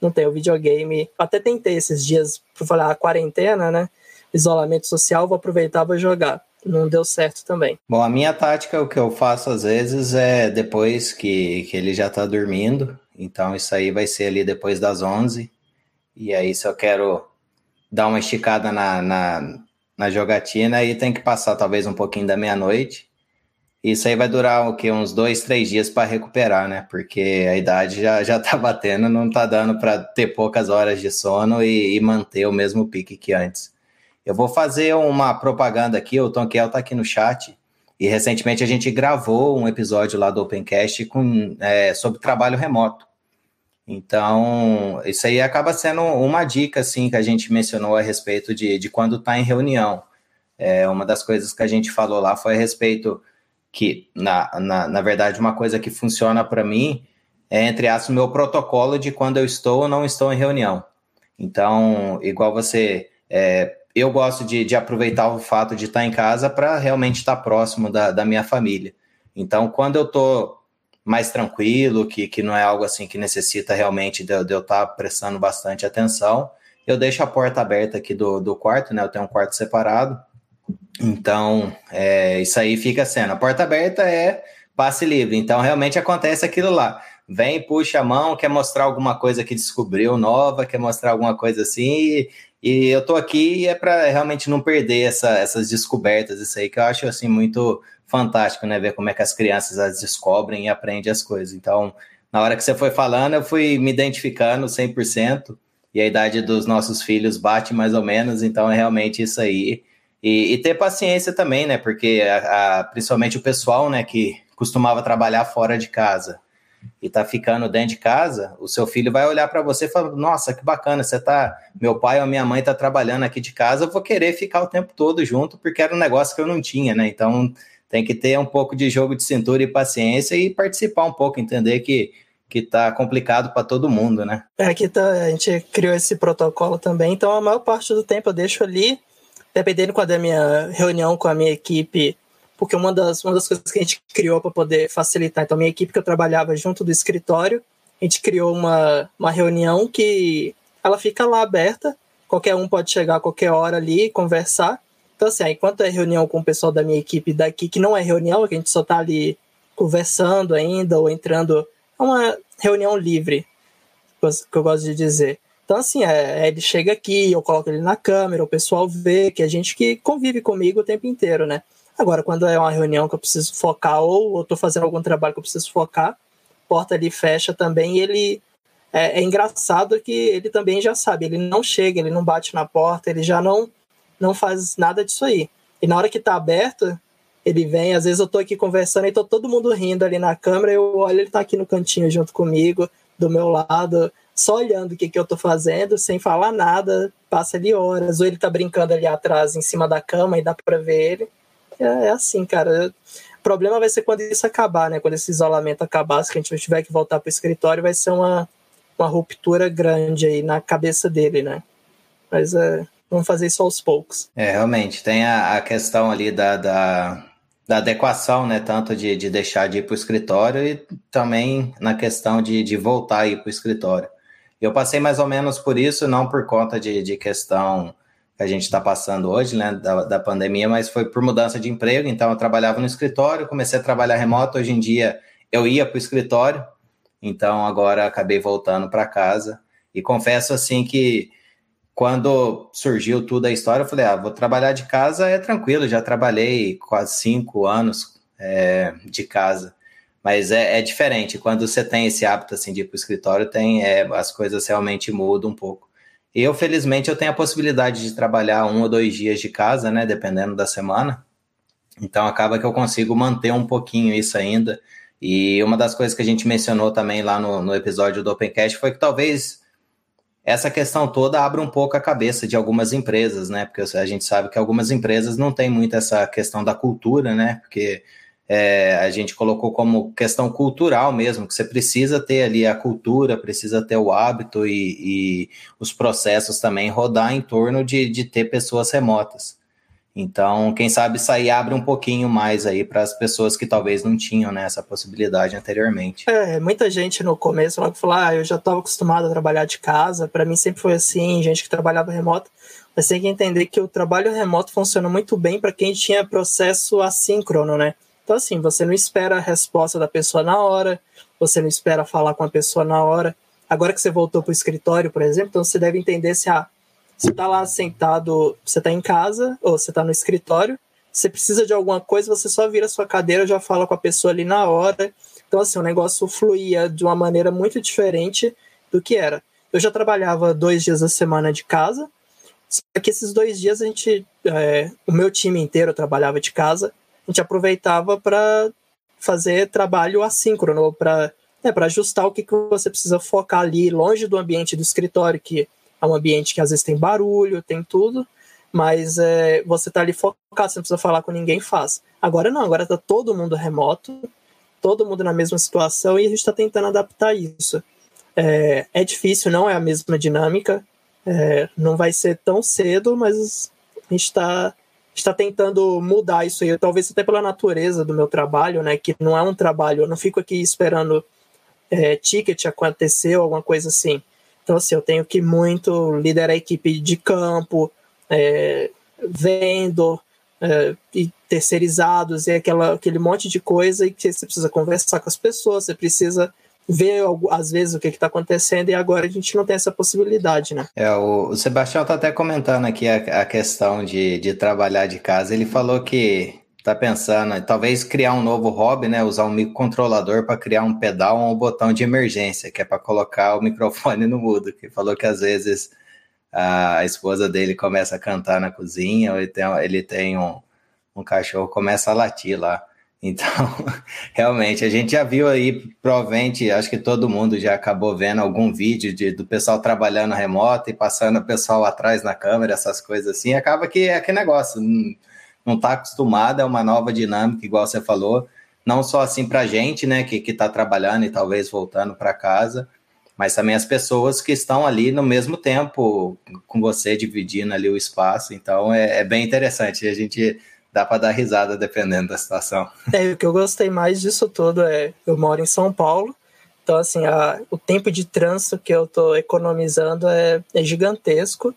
não tem o videogame. Até tentei esses dias, por falar a quarentena, né? Isolamento social, vou aproveitar e jogar. Não deu certo também. Bom, a minha tática, o que eu faço às vezes é depois que, que ele já tá dormindo. Então, isso aí vai ser ali depois das 11. E aí, se eu quero dar uma esticada na, na, na jogatina, aí tem que passar talvez um pouquinho da meia-noite. Isso aí vai durar o quê? Uns dois, três dias para recuperar, né? Porque a idade já, já tá batendo, não tá dando para ter poucas horas de sono e, e, manter o mesmo pique que antes. Eu vou fazer uma propaganda aqui, o Tom Kiel tá aqui no chat. E recentemente a gente gravou um episódio lá do Opencast com, é, sobre trabalho remoto. Então, isso aí acaba sendo uma dica, assim, que a gente mencionou a respeito de, de quando está em reunião. É, uma das coisas que a gente falou lá foi a respeito que, na, na, na verdade, uma coisa que funciona para mim é, entre aspas, o meu protocolo de quando eu estou ou não estou em reunião. Então, igual você, é, eu gosto de, de, aproveitar o fato de estar em casa para realmente estar próximo da, da minha família. Então, quando eu estou mais tranquilo, que, que não é algo assim que necessita realmente de, de eu estar prestando bastante atenção, eu deixo a porta aberta aqui do, do quarto, né? Eu tenho um quarto separado, então, é, isso aí fica sendo. A porta aberta é passe livre. Então, realmente acontece aquilo lá. Vem, puxa a mão, quer mostrar alguma coisa que descobriu nova, quer mostrar alguma coisa assim. E, e eu tô aqui é para realmente não perder essa, essas descobertas, isso aí que eu acho assim muito fantástico, né? Ver como é que as crianças as descobrem e aprendem as coisas. Então, na hora que você foi falando, eu fui me identificando 100%. E a idade dos nossos filhos bate mais ou menos, então é realmente isso aí e, e ter paciência também, né? Porque a, a, principalmente o pessoal, né, que costumava trabalhar fora de casa e tá ficando dentro de casa, o seu filho vai olhar para você e falar: "Nossa, que bacana, você tá, meu pai ou minha mãe tá trabalhando aqui de casa, eu vou querer ficar o tempo todo junto porque era um negócio que eu não tinha, né? Então, tem que ter um pouco de jogo de cintura e paciência e participar um pouco, entender que que tá complicado para todo mundo, né? É que tá, a gente criou esse protocolo também, então a maior parte do tempo eu deixo ali dependendo da minha reunião com a minha equipe, porque uma das, uma das coisas que a gente criou para poder facilitar, então, a minha equipe que eu trabalhava junto do escritório, a gente criou uma, uma reunião que ela fica lá aberta, qualquer um pode chegar a qualquer hora ali e conversar. Então, assim, enquanto é reunião com o pessoal da minha equipe daqui, que não é reunião, que a gente só está ali conversando ainda ou entrando, é uma reunião livre, que eu gosto de dizer. Então, assim, é, ele chega aqui, eu coloco ele na câmera, o pessoal vê que a gente que convive comigo o tempo inteiro, né? Agora, quando é uma reunião que eu preciso focar ou eu tô fazendo algum trabalho que eu preciso focar, porta ali fecha também ele é, é, engraçado que ele também já sabe, ele não chega, ele não bate na porta, ele já não não faz nada disso aí. E na hora que tá aberto, ele vem, às vezes eu tô aqui conversando e tô todo mundo rindo ali na câmera, eu olho, ele tá aqui no cantinho junto comigo, do meu lado, só olhando o que, que eu tô fazendo, sem falar nada, passa ali horas, ou ele tá brincando ali atrás, em cima da cama, e dá pra ver ele. É, é assim, cara. O problema vai ser quando isso acabar, né? Quando esse isolamento acabar, se a gente tiver que voltar pro escritório, vai ser uma, uma ruptura grande aí na cabeça dele, né? Mas é, vamos fazer isso aos poucos. É, realmente, tem a, a questão ali da, da da adequação, né? Tanto de, de deixar de ir para o escritório e também na questão de, de voltar a ir para o escritório. Eu passei mais ou menos por isso, não por conta de, de questão que a gente está passando hoje, né, da, da pandemia, mas foi por mudança de emprego. Então, eu trabalhava no escritório, comecei a trabalhar remoto. Hoje em dia, eu ia para o escritório, então agora acabei voltando para casa. E confesso assim que quando surgiu tudo a história, eu falei: ah, vou trabalhar de casa, é tranquilo. Já trabalhei quase cinco anos é, de casa. Mas é, é, diferente. Quando você tem esse hábito assim, de ir para o escritório, tem, é, as coisas realmente mudam um pouco. Eu, felizmente, eu tenho a possibilidade de trabalhar um ou dois dias de casa, né? Dependendo da semana. Então acaba que eu consigo manter um pouquinho isso ainda. E uma das coisas que a gente mencionou também lá no, no episódio do Opencast foi que talvez essa questão toda abra um pouco a cabeça de algumas empresas, né? Porque a gente sabe que algumas empresas não têm muito essa questão da cultura, né? Porque é, a gente colocou como questão cultural mesmo, que você precisa ter ali a cultura, precisa ter o hábito e, e os processos também rodar em torno de, de ter pessoas remotas. Então, quem sabe sair abre um pouquinho mais aí para as pessoas que talvez não tinham né, essa possibilidade anteriormente. É, muita gente no começo logo falou: ah, eu já estava acostumado a trabalhar de casa, para mim sempre foi assim, gente que trabalhava remoto. Mas tem que entender que o trabalho remoto funciona muito bem para quem tinha processo assíncrono, né? Então, assim, você não espera a resposta da pessoa na hora, você não espera falar com a pessoa na hora. Agora que você voltou para o escritório, por exemplo, então você deve entender se, ah, você está lá sentado, você está em casa ou você está no escritório, você precisa de alguma coisa, você só vira sua cadeira, já fala com a pessoa ali na hora. Então, assim, o negócio fluía de uma maneira muito diferente do que era. Eu já trabalhava dois dias da semana de casa, só que esses dois dias a gente, é, o meu time inteiro trabalhava de casa, a gente aproveitava para fazer trabalho assíncrono, para né, ajustar o que, que você precisa focar ali, longe do ambiente do escritório, que é um ambiente que às vezes tem barulho, tem tudo, mas é, você tá ali focado, você não precisa falar com ninguém, faz. Agora não, agora tá todo mundo remoto, todo mundo na mesma situação e a gente está tentando adaptar isso. É, é, difícil, não é a mesma dinâmica, é, não vai ser tão cedo, mas a gente está está tentando mudar isso aí, talvez até pela natureza do meu trabalho, né, que não é um trabalho, eu não fico aqui esperando é, ticket acontecer ou alguma coisa assim. Então, assim, eu tenho que muito liderar a equipe de campo, é, vendor, é, e terceirizados, e aquela, aquele monte de coisa e que você precisa conversar com as pessoas, você precisa ver às vezes o que está acontecendo e agora a gente não tem essa possibilidade, né? É, o, Sebastião está até comentando aqui a, a questão de, de trabalhar de casa. Ele falou que tá pensando, talvez criar um novo hobby, né? Usar um microcontrolador para criar um pedal ou um botão de emergência, que é para colocar o microfone no mudo. Que falou que às vezes a esposa dele começa a cantar na cozinha, ou ele tem, ele tem um, um cachorro começa a latir lá. Então, realmente, a gente já viu aí, provavelmente, acho que todo mundo já acabou vendo algum vídeo de, do pessoal trabalhando remoto e passando o pessoal atrás na câmera, essas coisas assim. Acaba que é aquele negócio. Não está acostumada, é uma nova dinâmica, igual você falou, não só assim para a gente, né, que está trabalhando e talvez voltando para casa, mas também as pessoas que estão ali no mesmo tempo com você, dividindo ali o espaço. Então é, é bem interessante. A gente dá para dar risada dependendo da situação. É, o que eu gostei mais disso tudo é eu moro em São Paulo, então assim a, o tempo de trânsito que eu estou economizando é, é gigantesco.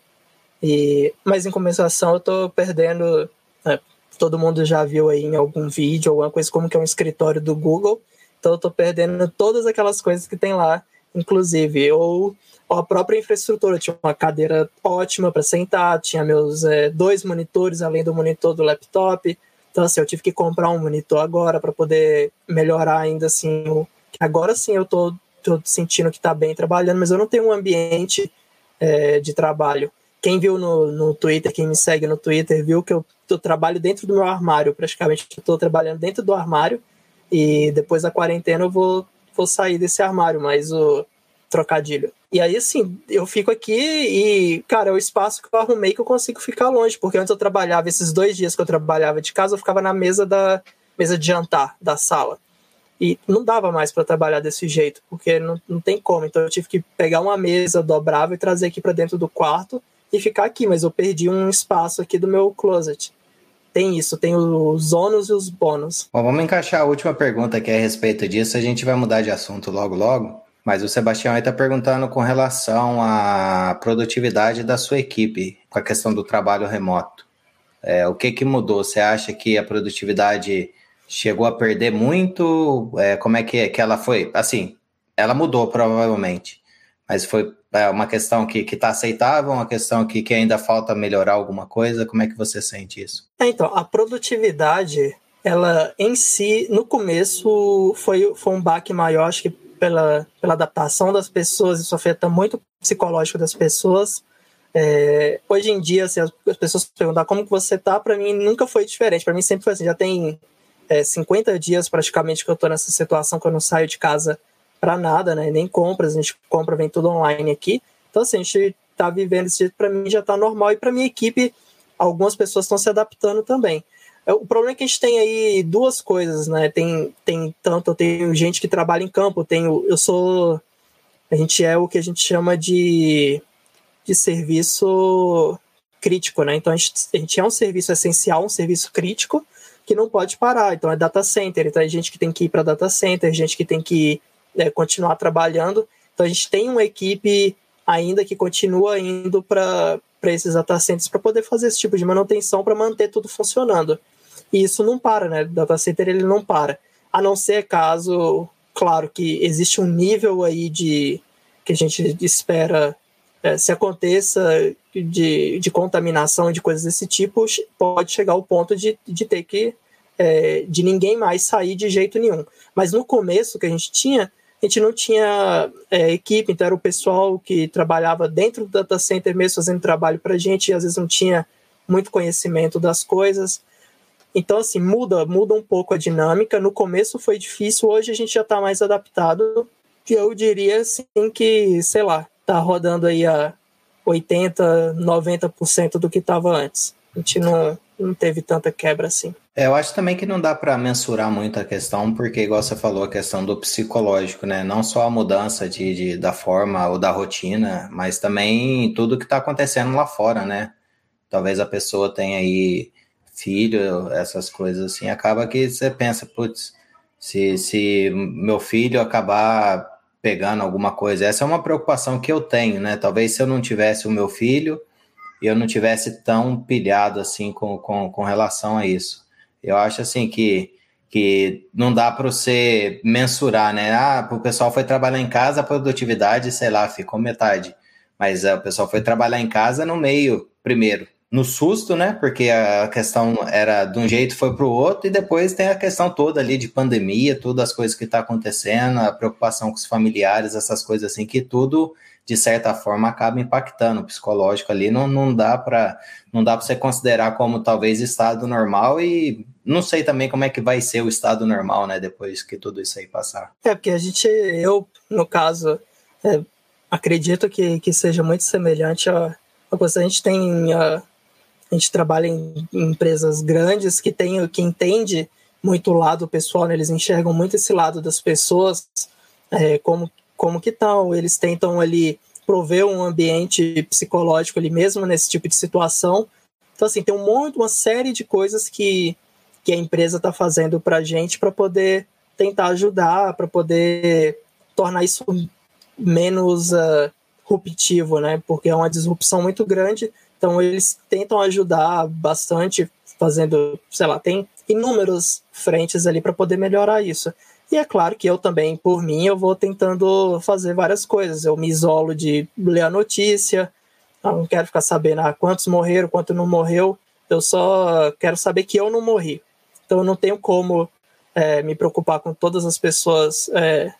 E, mas em compensação eu estou perdendo é, todo mundo já viu aí em algum vídeo, alguma coisa como que é um escritório do Google. Então eu tô perdendo todas aquelas coisas que tem lá, inclusive. Ou a própria infraestrutura. Tinha uma cadeira ótima para sentar, tinha meus é, dois monitores, além do monitor do laptop. Então, assim, eu tive que comprar um monitor agora para poder melhorar ainda assim. O... Agora sim eu tô, tô sentindo que está bem trabalhando, mas eu não tenho um ambiente é, de trabalho. Quem viu no, no Twitter, quem me segue no Twitter, viu que eu eu trabalho dentro do meu armário, praticamente. Estou trabalhando dentro do armário e depois da quarentena eu vou, vou sair desse armário, mas o trocadilho. E aí, assim, eu fico aqui e, cara, é o espaço que eu arrumei que eu consigo ficar longe, porque antes eu trabalhava, esses dois dias que eu trabalhava de casa, eu ficava na mesa da mesa de jantar da sala. E não dava mais para trabalhar desse jeito, porque não, não tem como. Então eu tive que pegar uma mesa dobrável e trazer aqui para dentro do quarto e ficar aqui, mas eu perdi um espaço aqui do meu closet tem isso, tem os ônus e os bônus. Bom, vamos encaixar a última pergunta que é a respeito disso, a gente vai mudar de assunto logo logo. Mas o Sebastião aí está perguntando com relação à produtividade da sua equipe, com a questão do trabalho remoto. É, o que, que mudou? Você acha que a produtividade chegou a perder muito? É, como é que, que ela foi? Assim, ela mudou provavelmente, mas foi é uma questão que está aceitável, uma questão que, que ainda falta melhorar alguma coisa? Como é que você sente isso? É, então, a produtividade, ela em si, no começo, foi, foi um baque maior, acho que pela, pela adaptação das pessoas, isso afeta muito o psicológico das pessoas. É, hoje em dia, assim, as, as pessoas perguntam como que você tá, para mim nunca foi diferente. Para mim sempre foi assim, já tem é, 50 dias praticamente que eu estou nessa situação que eu não saio de casa para nada, né? Nem compras, a gente compra, vem tudo online aqui. Então, assim, a gente está vivendo esse jeito, para mim já está normal e para minha equipe, algumas pessoas estão se adaptando também. É, o problema é que a gente tem aí duas coisas, né? Tem, tem tanto, eu tenho gente que trabalha em campo, tenho, eu sou. A gente é o que a gente chama de, de serviço crítico, né? Então a gente, a gente é um serviço essencial, um serviço crítico que não pode parar. Então é data center, então é gente que tem que ir para data center, gente que tem que é, continuar trabalhando. Então a gente tem uma equipe ainda que continua indo para esses data centers para poder fazer esse tipo de manutenção para manter tudo funcionando. E isso não para, né? O data center ele não para. A não ser caso, claro, que existe um nível aí de que a gente espera é, se aconteça de, de contaminação de coisas desse tipo, pode chegar ao ponto de, de ter que é, de ninguém mais sair de jeito nenhum. Mas no começo que a gente tinha, a gente não tinha é, equipe, então era o pessoal que trabalhava dentro do data center mesmo fazendo trabalho para a gente, e às vezes não tinha muito conhecimento das coisas. Então, assim, muda, muda um pouco a dinâmica. No começo foi difícil, hoje a gente já está mais adaptado. E eu diria, assim, que, sei lá, tá rodando aí a 80, 90% do que estava antes. A gente não, não teve tanta quebra assim. É, eu acho também que não dá para mensurar muito a questão, porque, igual você falou, a questão do psicológico, né? Não só a mudança de, de da forma ou da rotina, mas também tudo que está acontecendo lá fora, né? Talvez a pessoa tenha aí filho, essas coisas assim, acaba que você pensa, putz, se, se meu filho acabar pegando alguma coisa, essa é uma preocupação que eu tenho, né? Talvez se eu não tivesse o meu filho, eu não tivesse tão pilhado assim com, com, com relação a isso. Eu acho assim que, que não dá para você mensurar, né? Ah, o pessoal foi trabalhar em casa, a produtividade, sei lá, ficou metade. Mas uh, o pessoal foi trabalhar em casa no meio, primeiro no susto, né? Porque a questão era de um jeito foi para o outro, e depois tem a questão toda ali de pandemia, todas as coisas que está acontecendo, a preocupação com os familiares, essas coisas assim, que tudo, de certa forma, acaba impactando o psicológico ali. Não, não dá para não dá para você considerar como talvez estado normal e não sei também como é que vai ser o estado normal, né? Depois que tudo isso aí passar. É, porque a gente, eu, no caso, é, acredito que, que seja muito semelhante a. A coisa a gente tem a, a gente trabalha em, empresas grandes que tem, que entende muito o lado pessoal, né? eles enxergam muito esse lado das pessoas, é, como, como que tal, eles tentam ali prover um ambiente psicológico ali mesmo nesse tipo de situação. Então, assim, tem um monte, uma série de coisas que, que a empresa está fazendo para a gente para poder tentar ajudar, para poder tornar isso menos uh, ruptivo, né? Porque é uma disrupção muito grande então eles tentam ajudar bastante, fazendo, sei lá, tem inúmeras frentes ali para poder melhorar isso. E é claro que eu também, por mim, eu vou tentando fazer várias coisas. Eu me isolo de ler a notícia, não quero ficar sabendo ah, quantos morreram, quanto não morreu. Eu só quero saber que eu não morri. Então eu não tenho como é, me preocupar com todas as pessoas é,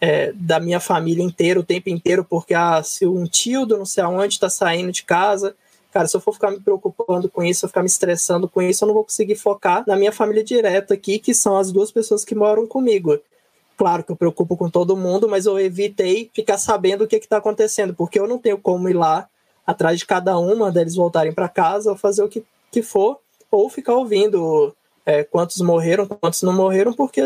é, da minha família inteira o tempo inteiro, porque ah, se um tio do não sei aonde está saindo de casa, Cara, se eu for ficar me preocupando com isso, eu ficar me estressando com isso, eu não vou conseguir focar na minha família direta aqui, que são as duas pessoas que moram comigo. Claro que eu preocupo com todo mundo, mas eu evitei ficar sabendo o que está acontecendo, porque eu não tenho como ir lá atrás de cada uma deles voltarem para casa ou fazer o que, que for, ou ficar ouvindo é, quantos morreram, quantos não morreram, porque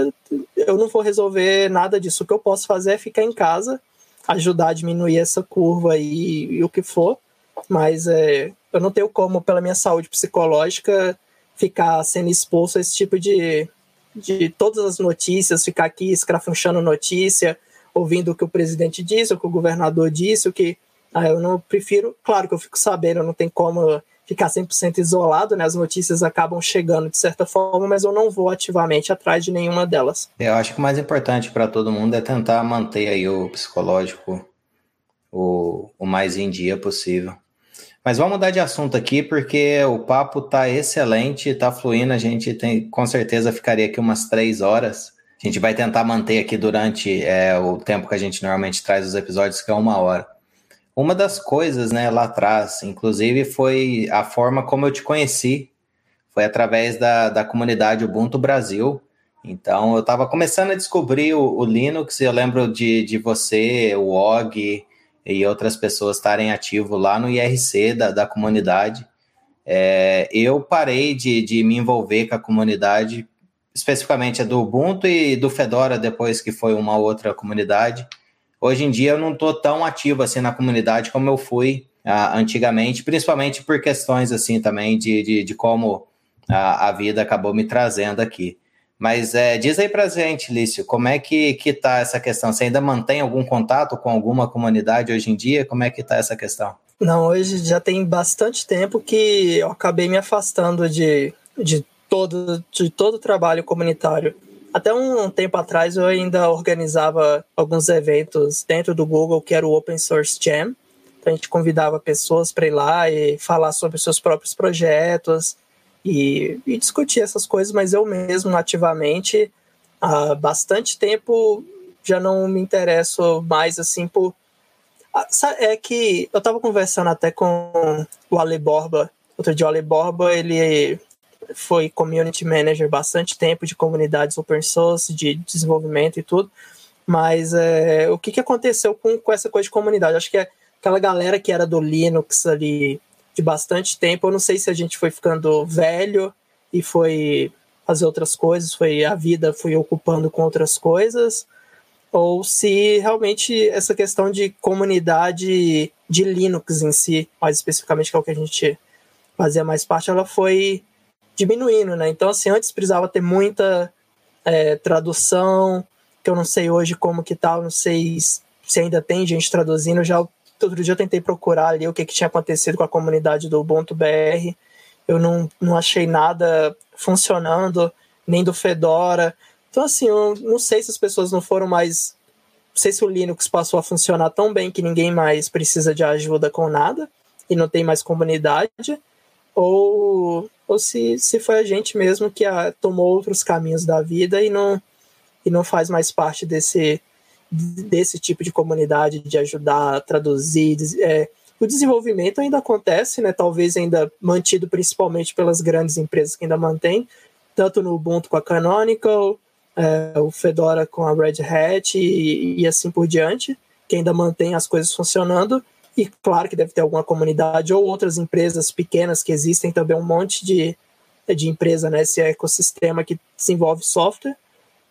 eu não vou resolver nada disso. O que eu posso fazer é ficar em casa, ajudar a diminuir essa curva aí e o que for, mas é, eu não tenho como, pela minha saúde psicológica, ficar sendo exposto a esse tipo de, de todas as notícias, ficar aqui escrafunchando notícia, ouvindo o que o presidente disse, o que o governador disse, o que. Ah, eu não prefiro. Claro que eu fico sabendo, não tem como ficar 100% isolado, né? As notícias acabam chegando de certa forma, mas eu não vou ativamente atrás de nenhuma delas. Eu acho que o mais importante para todo mundo é tentar manter aí o psicológico o, o mais em dia possível. Mas vamos mudar de assunto aqui, porque o papo tá excelente, tá fluindo. A gente tem, com certeza ficaria aqui umas três horas. A gente vai tentar manter aqui durante é, o tempo que a gente normalmente traz os episódios, que é uma hora. Uma das coisas, né, lá atrás, inclusive, foi a forma como eu te conheci. Foi através da, da comunidade Ubuntu Brasil. Então, eu estava começando a descobrir o, o, Linux, eu lembro de, de você, o Og e outras pessoas estarem ativos lá no IRC da, da comunidade. É, eu parei de, de me envolver com a comunidade, especificamente a do Ubuntu e do Fedora, depois que foi uma outra comunidade. Hoje em dia eu não estou tão ativo assim na comunidade como eu fui uh, antigamente, principalmente por questões assim também de, de, de como a, a, vida acabou me trazendo aqui. Mas é, diz aí pra gente, Lício, como é que, que tá essa questão? Você ainda mantém algum contato com alguma comunidade hoje em dia? Como é que tá essa questão? Não, hoje já tem bastante tempo que eu acabei me afastando de, de, todo, de todo o trabalho comunitário. Até um tempo atrás eu ainda organizava alguns eventos dentro do Google, que era o Open Source Jam. Então a gente convidava pessoas para ir lá e falar sobre seus próprios projetos, e, e discutir essas coisas, mas eu mesmo ativamente há bastante tempo já não me interesso mais assim por é que eu estava conversando até com o Ale Borba outro dia o Ale Borba ele foi community manager bastante tempo de comunidades open source de desenvolvimento e tudo mas é, o que, que aconteceu com, com essa coisa de comunidade? Acho que é aquela galera que era do Linux ali de bastante tempo. Eu não sei se a gente foi ficando velho e foi fazer outras coisas, foi a vida foi ocupando com outras coisas, ou se realmente essa questão de comunidade de Linux em si, mais especificamente que é o que a gente fazia mais parte, ela foi diminuindo, né? Então, assim, antes precisava ter muita é, tradução, que eu não sei hoje como que tal, tá, não sei se ainda tem gente traduzindo, já Outro dia eu tentei procurar ali o que, que tinha acontecido com a comunidade do Ubuntu BR. Eu não, não achei nada funcionando, nem do Fedora. Então, assim, eu não sei se as pessoas não foram mais. Não sei se o Linux passou a funcionar tão bem que ninguém mais precisa de ajuda com nada e não tem mais comunidade, ou, ou se, se foi a gente mesmo que a, tomou outros caminhos da vida e não, e não faz mais parte desse, desse tipo de comunidade, de ajudar a traduzir. É, o desenvolvimento ainda acontece, né? Talvez ainda mantido principalmente pelas grandes empresas que ainda mantêm, tanto no Ubuntu com a Canonical, é, o Fedora com a Red Hat e, e, assim por diante, que ainda mantém as coisas funcionando. E claro que deve ter alguma comunidade ou outras empresas pequenas que existem também um monte de, de empresa nesse ecossistema que desenvolve software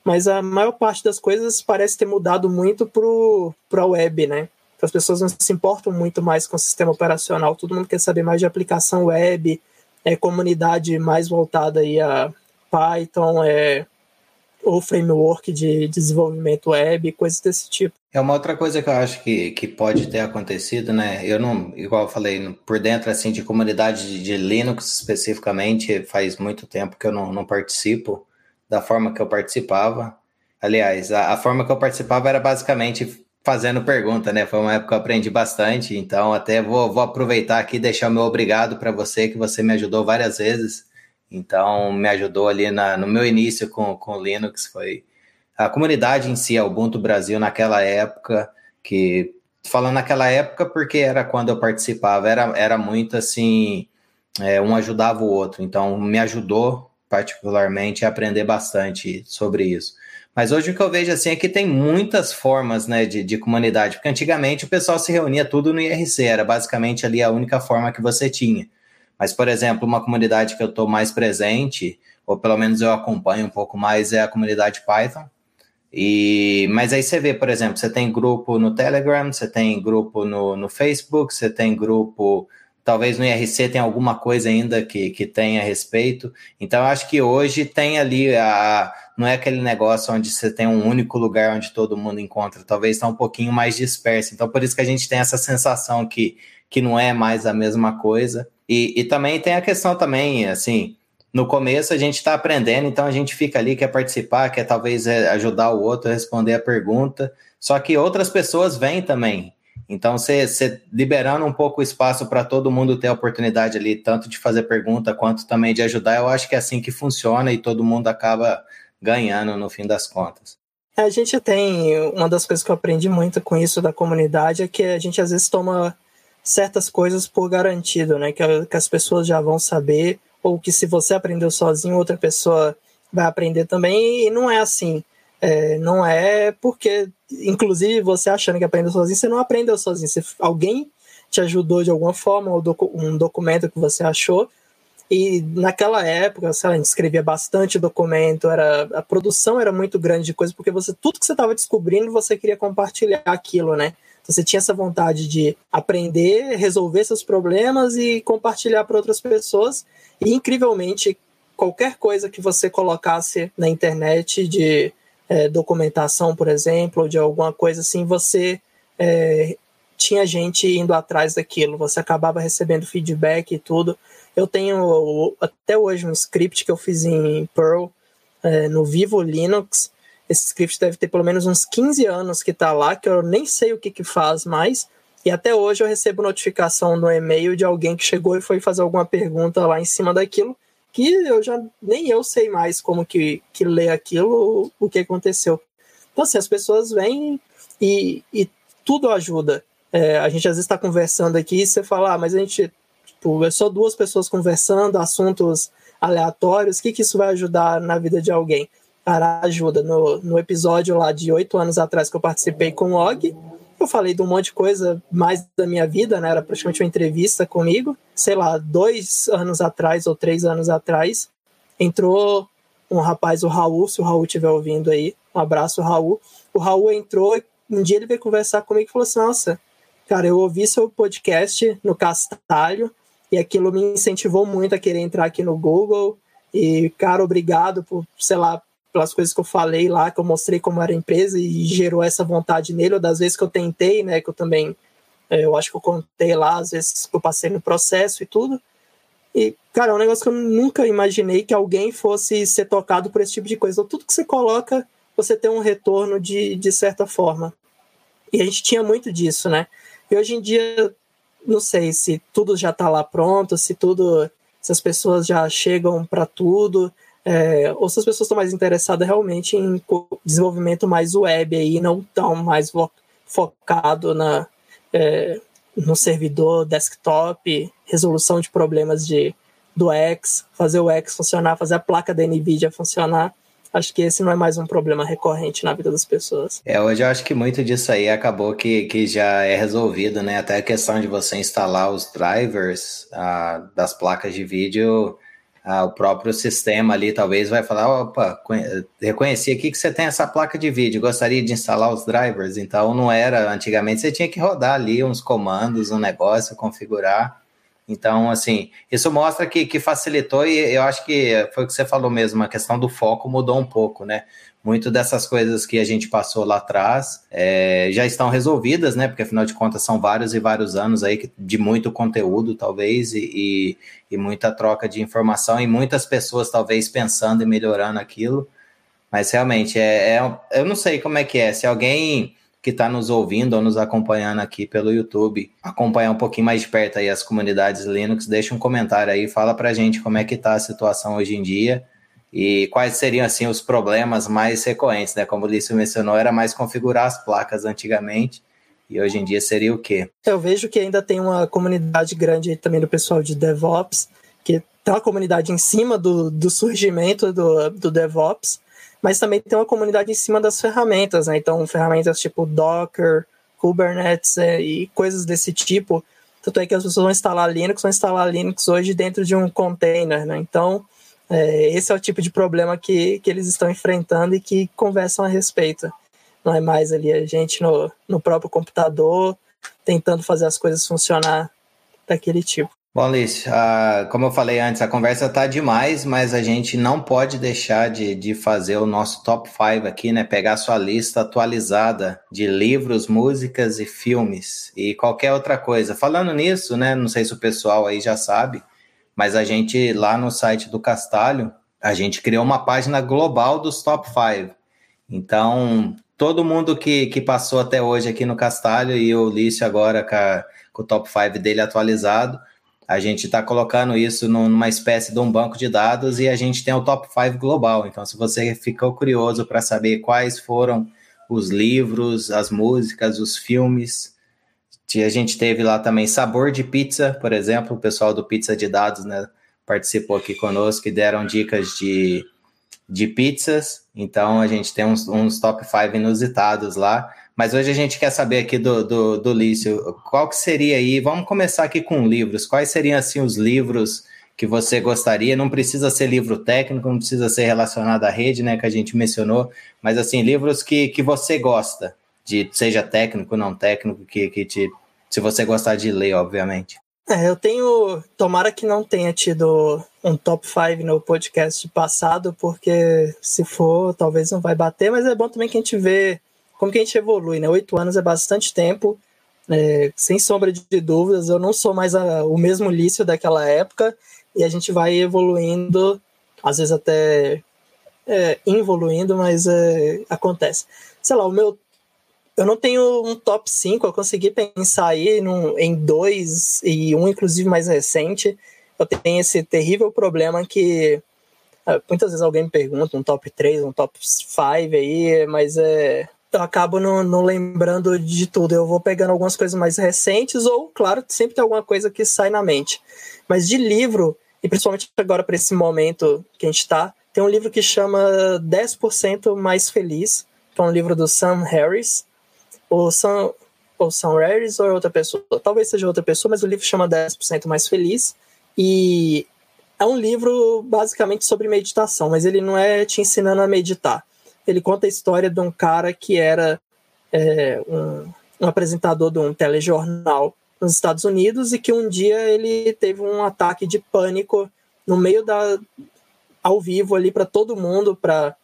mas a maior parte das coisas parece ter mudado muito para a web, né? As pessoas não se importam muito mais com o sistema operacional, todo mundo quer saber mais de aplicação web, é comunidade mais voltada aí a Python, é, ou framework de desenvolvimento web, coisas desse tipo. É uma outra coisa que eu acho que, que pode ter acontecido, né? Eu não, igual eu falei, por dentro assim de comunidade de, de Linux especificamente, faz muito tempo que eu não, não participo da forma que eu participava. Aliás, a, a, forma que eu participava era basicamente fazendo pergunta, né? Foi uma época que eu aprendi bastante, então até vou, vou aproveitar aqui e deixar o meu obrigado para você, que você me ajudou várias vezes. Então, me ajudou ali na, no meu início com, com Linux. Foi a comunidade em si, a Ubuntu Brasil, naquela época, que falando naquela época porque era quando eu participava, era, era muito assim, é, um ajudava o outro. Então, me ajudou particularmente, aprender bastante sobre isso. Mas hoje o que eu vejo assim é que tem muitas formas né, de, de comunidade, porque antigamente o pessoal se reunia tudo no IRC, era basicamente ali a única forma que você tinha. Mas, por exemplo, uma comunidade que eu estou mais presente, ou pelo menos eu acompanho um pouco mais, é a comunidade Python. E, mas aí você vê, por exemplo, você tem grupo no Telegram, você tem grupo no, no Facebook, você tem grupo Talvez no IRC tenha alguma coisa ainda que, que tenha respeito. Então, acho que hoje tem ali a. Não é aquele negócio onde você tem um único lugar onde todo mundo encontra. Talvez está um pouquinho mais disperso. Então, por isso que a gente tem essa sensação que, que não é mais a mesma coisa. E, e também tem a questão também, assim, no começo a gente está aprendendo, então a gente fica ali, quer participar, quer talvez é, ajudar o outro a responder a pergunta. Só que outras pessoas vêm também. Então, você liberando um pouco o espaço para todo mundo ter a oportunidade ali, tanto de fazer pergunta quanto também de ajudar, eu acho que é assim que funciona e todo mundo acaba ganhando no fim das contas. É, a gente tem uma das coisas que eu aprendi muito com isso da comunidade é que a gente às vezes toma certas coisas por garantido, né? Que, que as pessoas já vão saber, ou que se você aprendeu sozinho, outra pessoa vai aprender também, e não é assim. É, não é porque, inclusive, você achando que aprendeu sozinho, você não aprendeu sozinho. Você, alguém te ajudou de alguma forma, um documento que você achou. E naquela época, sei lá, a gente escrevia bastante documento, era, a produção era muito grande de coisa, porque você tudo que você estava descobrindo, você queria compartilhar aquilo, né? Então, você tinha essa vontade de aprender, resolver seus problemas e compartilhar para outras pessoas. E, incrivelmente, qualquer coisa que você colocasse na internet de é, documentação, por exemplo, ou de alguma coisa assim, você é, tinha gente indo atrás daquilo, você acabava recebendo feedback e tudo. Eu tenho até hoje um script que eu fiz em Perl é, no Vivo Linux. Esse script deve ter pelo menos uns 15 anos que está lá, que eu nem sei o que, que faz mais. E até hoje eu recebo notificação no e-mail de alguém que chegou e foi fazer alguma pergunta lá em cima daquilo, que eu já nem eu sei mais como que, que ler aquilo, o que aconteceu. Então, assim, as pessoas vêm e, e tudo ajuda. É, a gente às vezes está conversando aqui e você fala, ah, mas a gente, tipo, é só duas pessoas conversando, assuntos aleatórios, o que, que isso vai ajudar na vida de alguém? Cara, ajuda. No, no episódio lá de oito anos atrás que eu participei com o Og, eu falei de um monte de coisa mais da minha vida, né? Era praticamente uma entrevista comigo. Sei lá, dois anos atrás ou três anos atrás, entrou um rapaz, o Raul, se o Raul estiver ouvindo aí, um abraço, Raul. O Raul entrou, um dia ele veio conversar comigo e falou assim: Nossa, Cara, eu ouvi seu podcast no Castalho e aquilo me incentivou muito a querer entrar aqui no Google. E, cara, obrigado por, sei lá, pelas coisas que eu falei lá, que eu mostrei como era a empresa e gerou essa vontade nele, ou das vezes que eu tentei, né, que eu também, é, eu acho que eu contei lá, às vezes que eu passei no processo e tudo. E, cara, é um negócio que eu nunca imaginei que alguém fosse ser tocado por esse tipo de coisa. Então, tudo que você coloca, você tem um retorno de, de certa forma. E a gente tinha muito disso, né? E hoje em dia, não sei se tudo já está lá pronto, se tudo, se as pessoas já chegam para tudo, é, ou se as pessoas estão mais interessadas realmente em desenvolvimento mais web aí, não tão mais focado na, é, no servidor desktop, resolução de problemas de, do X, fazer o X funcionar, fazer a placa da NVIDIA funcionar acho que esse não é mais um problema recorrente na vida das pessoas. É, hoje eu acho que muito disso aí acabou que, que já é resolvido, né? Até a questão de você instalar os drivers ah, das placas de vídeo, ah, o próprio sistema ali talvez vai falar, opa, reconheci aqui que você tem essa placa de vídeo, gostaria de instalar os drivers. Então não era, antigamente você tinha que rodar ali uns comandos, um negócio, configurar. Então, assim, isso mostra que, que facilitou e eu acho que foi o que você falou mesmo, a questão do foco mudou um pouco, né? Muito dessas coisas que a gente passou lá atrás é, já estão resolvidas, né? Porque afinal de contas são vários e vários anos aí de muito conteúdo, talvez, e, e, e muita troca de informação e muitas pessoas talvez pensando e melhorando aquilo. Mas realmente, é, é, eu não sei como é que é. Se alguém que está nos ouvindo ou nos acompanhando aqui pelo YouTube, acompanhar um pouquinho mais de perto aí as comunidades Linux, deixa um comentário aí, fala para gente como é que está a situação hoje em dia e quais seriam assim os problemas mais recorrentes, né? Como o Lício mencionou, era mais configurar as placas antigamente. E hoje em dia seria o quê? Eu vejo que ainda tem uma comunidade grande também do pessoal de DevOps, que tem uma comunidade em cima do, do surgimento do, do DevOps, mas também tem uma comunidade em cima das ferramentas, né? Então, ferramentas tipo Docker, Kubernetes é, e coisas desse tipo. Tanto é que as pessoas vão instalar Linux, vão instalar Linux hoje dentro de um container, né? Então, é, esse é o tipo de problema que, que eles estão enfrentando e que conversam a respeito. Não é mais ali a gente no, no próprio computador tentando fazer as coisas funcionar daquele tipo. Bom, Liz, como eu falei antes, a conversa tá demais, mas a gente não pode deixar de, de fazer o nosso top 5 aqui, né? Pegar a sua lista atualizada de livros, músicas e filmes e qualquer outra coisa. Falando nisso, né? Não sei se o pessoal aí já sabe, mas a gente lá no site do Castalho, a gente criou uma página global dos top 5. Então, todo mundo que, que passou até hoje aqui no Castalho e o Lício agora com, a, com o top 5 dele atualizado a gente está colocando isso numa espécie de um banco de dados e a gente tem o top 5 global. Então, se você ficou curioso para saber quais foram os livros, as músicas, os filmes, a gente teve lá também Sabor de Pizza, por exemplo, o pessoal do Pizza de Dados né, participou aqui conosco e deram dicas de, de pizzas. Então a gente tem uns, uns top 5 inusitados lá. Mas hoje a gente quer saber aqui do, do, do Lício, qual que seria aí, vamos começar aqui com livros, quais seriam assim os livros que você gostaria, não precisa ser livro técnico, não precisa ser relacionado à rede, né, que a gente mencionou, mas assim, livros que, que você gosta, de seja técnico, não técnico, que, que te, se você gostar de ler, obviamente. É, eu tenho. Tomara que não tenha tido um top 5 no podcast passado, porque se for, talvez não vai bater, mas é bom também que a gente vê como que a gente evolui, né? Oito anos é bastante tempo, é, sem sombra de dúvidas. Eu não sou mais a, o mesmo Lício daquela época, e a gente vai evoluindo, às vezes até é, involuindo, mas é, acontece. Sei lá, o meu eu não tenho um top 5, eu consegui pensar aí num, em dois e um, inclusive, mais recente. Eu tenho esse terrível problema que é, muitas vezes alguém me pergunta um top 3, um top 5 aí, mas é, eu acabo não, não, lembrando de tudo. Eu vou pegando algumas coisas mais recentes, ou, claro, sempre tem alguma coisa que sai na mente. Mas de livro, e principalmente agora para esse momento que a gente está, tem um livro que chama 10% Mais Feliz, que é um livro do Sam Harris ou são, ou são Rares ou é outra pessoa. Talvez seja outra pessoa, mas o livro chama 10% Mais Feliz. E é um livro basicamente sobre meditação, mas ele não é te ensinando a meditar. Ele conta a história de um cara que era é, um, um apresentador de um telejornal nos Estados Unidos e que um dia ele teve um ataque de pânico no meio da ao vivo ali para todo mundo, para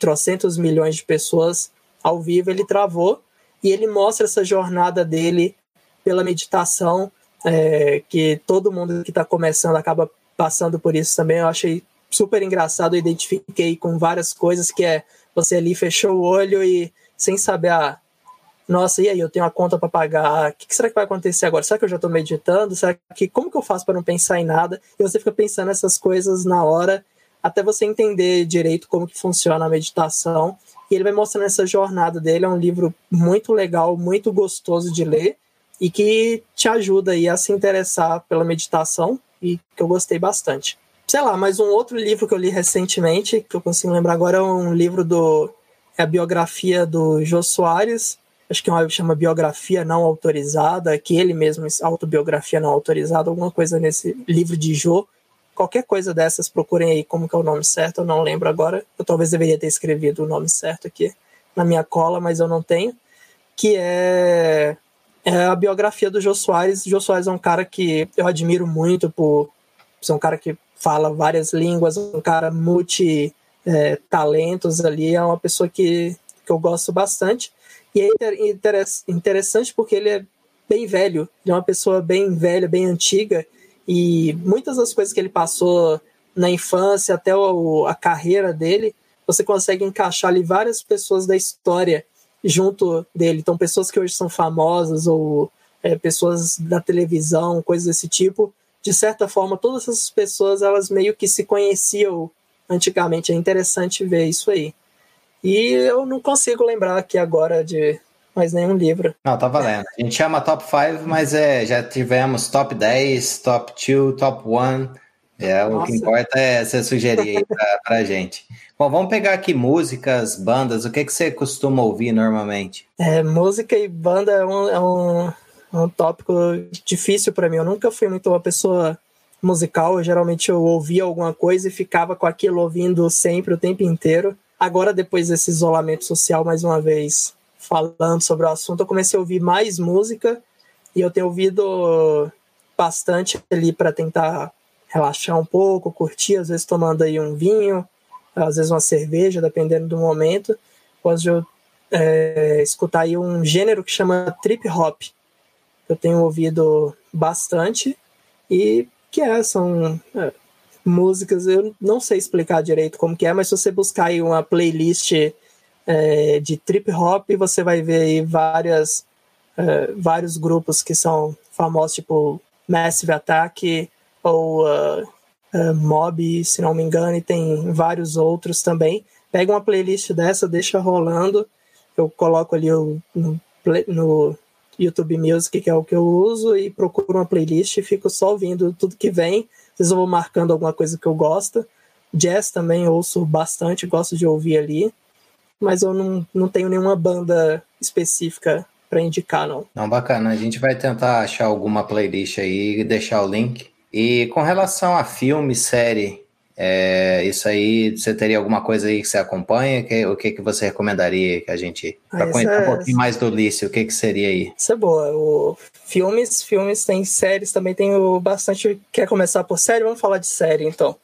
trocentos milhões de pessoas ao vivo, ele travou e ele mostra essa jornada dele pela meditação, é, que todo mundo que está começando acaba passando por isso também. Eu achei super engraçado, eu identifiquei com várias coisas que é você ali fechou o olho e sem saber a ah, nossa, e aí, eu tenho a conta para pagar, o que, será que vai acontecer agora? Será que eu já estou meditando? Será que, como que eu faço para não pensar em nada? E você fica pensando essas coisas na hora, até você entender direito como que funciona a meditação e ele vai mostrando essa jornada dele. É um livro muito legal, muito gostoso de ler e que te ajuda aí a se interessar pela meditação e que eu gostei bastante. Sei lá, mas um outro livro que eu li recentemente, que eu consigo lembrar agora, é um livro do. É a biografia do Jô Soares, acho que é chama biografia não autorizada, que ele mesmo, autobiografia não autorizada, alguma coisa nesse livro de Jô, qualquer coisa dessas, procurem aí como que é o nome certo, eu não lembro agora. Eu talvez deveria ter escrevido o nome certo aqui na minha cola, mas eu não tenho. Que é, é a biografia do Jô Soares. Jô Soares é um cara que eu admiro muito por ser um cara que fala várias línguas, um cara multi-talentos é, ali, é uma pessoa que, que eu gosto bastante. E é interessante porque ele é bem velho, ele é uma pessoa bem velha, bem antiga, e muitas das coisas que ele passou na infância até o, a carreira dele, você consegue encaixar ali várias pessoas da história junto dele. Então, pessoas que hoje são famosas ou é, pessoas da televisão, coisas desse tipo. De certa forma, todas essas pessoas, elas meio que se conheciam antigamente. É interessante ver isso aí. E eu não consigo lembrar aqui agora de mais nenhum livro. Não, tá valendo. A gente chama top 5, mas é, já tivemos top 10, top 2, top 1. É, o que importa é você sugerir aí pra, pra gente. Bom, vamos pegar aqui músicas, bandas. O que, que você costuma ouvir normalmente? É, música e banda é um, é um, é um tópico difícil para mim. Eu nunca fui muito uma pessoa musical. Eu, geralmente eu ouvia alguma coisa e ficava com aquilo ouvindo sempre, o tempo inteiro. Agora, depois desse isolamento social, mais uma vez, falando sobre o assunto, eu comecei a ouvir mais música e eu tenho ouvido bastante ali para tentar relaxar um pouco, curtir, às vezes tomando aí um vinho, às vezes uma cerveja, dependendo do momento. Posso eu é, escutar aí um gênero que chama trip hop. Eu tenho ouvido bastante e que é, são é, músicas, eu não sei explicar direito como que é, mas se você buscar aí uma playlist é, de trip hop, você vai ver aí várias, é, vários grupos que são famosos, tipo Massive Attack ou uh, uh, Mob, se não me engano, e tem vários outros também. Pega uma playlist dessa, deixa rolando, eu coloco ali o, no, no YouTube Music, que é o que eu uso, e procuro uma playlist e fico só ouvindo tudo que vem. Às vezes eu vou marcando alguma coisa que eu gosto, Jazz também ouço bastante, gosto de ouvir ali. Mas eu não, não tenho nenhuma banda específica para indicar, não. Não, bacana. A gente vai tentar achar alguma playlist aí e deixar o link. E com relação a filme, série, é, isso aí, você teria alguma coisa aí que você acompanha? Que, o que, que você recomendaria que a gente. Para conhecer é... um pouquinho mais do Lício, o que, que seria aí? Isso é boa. O, filmes, filmes tem séries, também tenho bastante. Quer começar por série? Vamos falar de série então.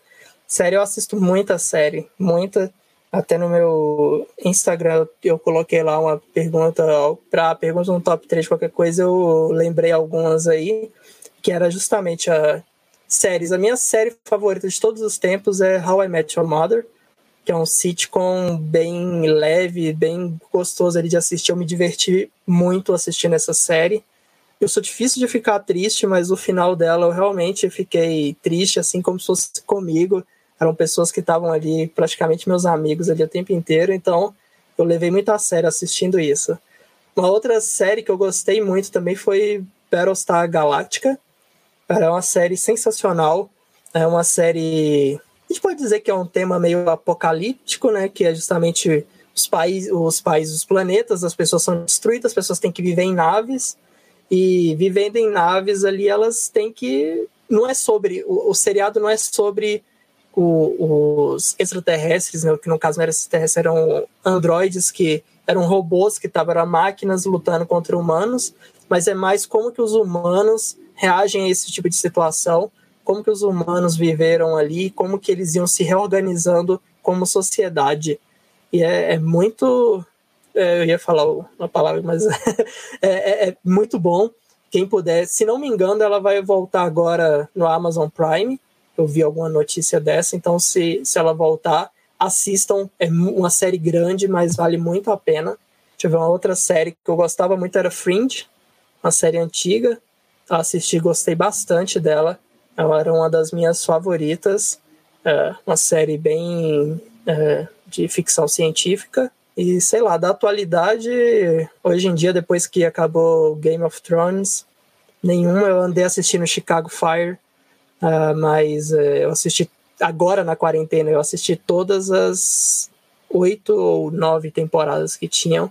Série, eu assisto muita série, muita. Até no meu Instagram eu coloquei lá uma pergunta para pergunta no top 3 qualquer coisa, eu lembrei algumas aí, que era justamente a séries. A minha série favorita de todos os tempos é How I Met Your Mother, que é um sitcom bem leve, bem gostoso ali de assistir. Eu me diverti muito assistindo essa série. Eu sou difícil de ficar triste, mas o final dela eu realmente fiquei triste, assim como se fosse comigo. Eram pessoas que estavam ali, praticamente meus amigos ali o tempo inteiro, então eu levei muito a sério assistindo isso. Uma outra série que eu gostei muito também foi Battlestar Galactica, Cara, é uma série sensacional. É uma série. A gente pode dizer que é um tema meio apocalíptico, né? Que é justamente os países, os países, os planetas, as pessoas são destruídas, as pessoas têm que viver em naves. E vivendo em naves ali, elas têm que. Não é sobre. O, o seriado não é sobre o, os extraterrestres, né, que no caso não eram extraterrestres, eram androides que eram robôs que estavam, eram máquinas lutando contra humanos, mas é mais como que os humanos reagem a esse tipo de situação, como que os humanos viveram ali, como que eles iam se reorganizando como sociedade. E é, é muito. É, eu ia falar uma palavra, mas é, é, é, muito bom. Quem puder, se não me engano, ela vai voltar agora no Amazon Prime. Eu vi alguma notícia dessa, então se, se ela voltar, assistam. É uma série grande, mas vale muito a pena. Deixa eu ver uma outra série que eu gostava muito era Fringe, uma série antiga assisti, gostei bastante dela. Ela era uma das minhas favoritas. É, uma série bem é, de ficção científica. E sei lá, da atualidade, hoje em dia, depois que acabou Game of Thrones, nenhuma. Eu andei assistindo Chicago Fire, uh, mas uh, eu assisti agora na quarentena, eu assisti todas as oito ou nove temporadas que tinham.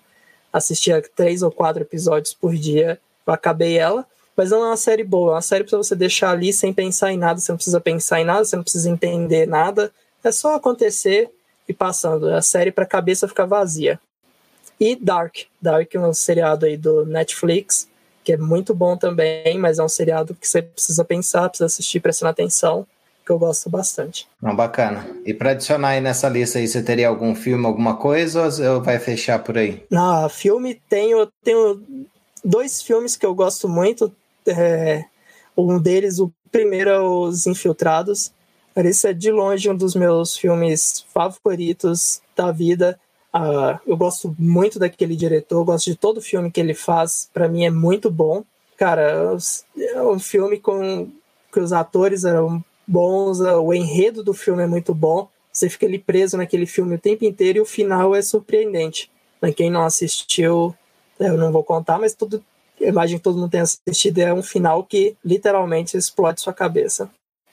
Assistia três ou quatro episódios por dia. Eu acabei ela. Mas não é uma série boa, é uma série para você deixar ali sem pensar em nada, você não precisa pensar em nada, você não precisa entender nada, é só acontecer e passando. É a série para a cabeça ficar vazia. E Dark, Dark é um seriado aí do Netflix, que é muito bom também, mas é um seriado que você precisa pensar, precisa assistir prestando atenção, que eu gosto bastante. Não, bacana. E para adicionar aí nessa lista aí, você teria algum filme, alguma coisa, ou vai fechar por aí? Não, filme tenho, tenho dois filmes que eu gosto muito. É, um deles, o primeiro é Os Infiltrados. Esse é de longe um dos meus filmes favoritos da vida. Uh, eu gosto muito daquele diretor, gosto de todo filme que ele faz. Para mim é muito bom. Cara, é um filme com que os atores eram bons, o enredo do filme é muito bom. Você fica ali preso naquele filme o tempo inteiro e o final é surpreendente. Quem não assistiu, eu não vou contar, mas tudo imagino que todo mundo tenha assistido, é um final que literalmente explode sua cabeça.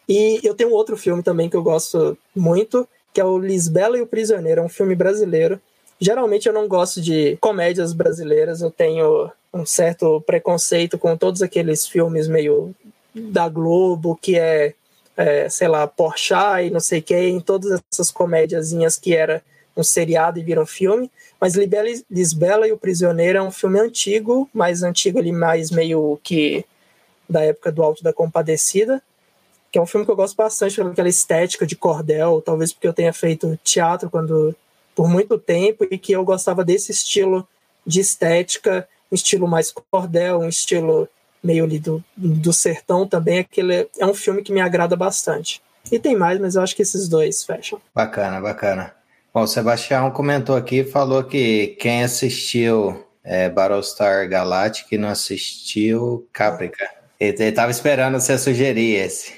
E eu tenho outro filme também que eu gosto muito, que é o Lisbela e o Prisioneiro, é um filme brasileiro. Geralmente eu não gosto de comédias brasileiras, eu tenho um certo preconceito com todos aqueles filmes meio da Globo, que é, é sei lá, Porchat e não sei quem, todas essas comédiazinhas que era um seriado e viram filme. Mas Lisbela e o Prisioneiro é um filme antigo, mais antigo ali, mais meio que da época do Alto da Compadecida, que é um filme que eu gosto bastante pela estética de cordel, talvez porque eu tenha feito teatro quando por muito tempo e que eu gostava desse estilo de estética, um estilo mais cordel, um estilo meio ali do, do sertão também, aquele é um filme que me agrada bastante. E tem mais, mas eu acho que esses dois fecham. Bacana, bacana. Bom, o Sebastião comentou aqui, falou que quem assistiu é, Battlestar Galactica e não assistiu Caprica. Ele, estava esperando você sugerir esse.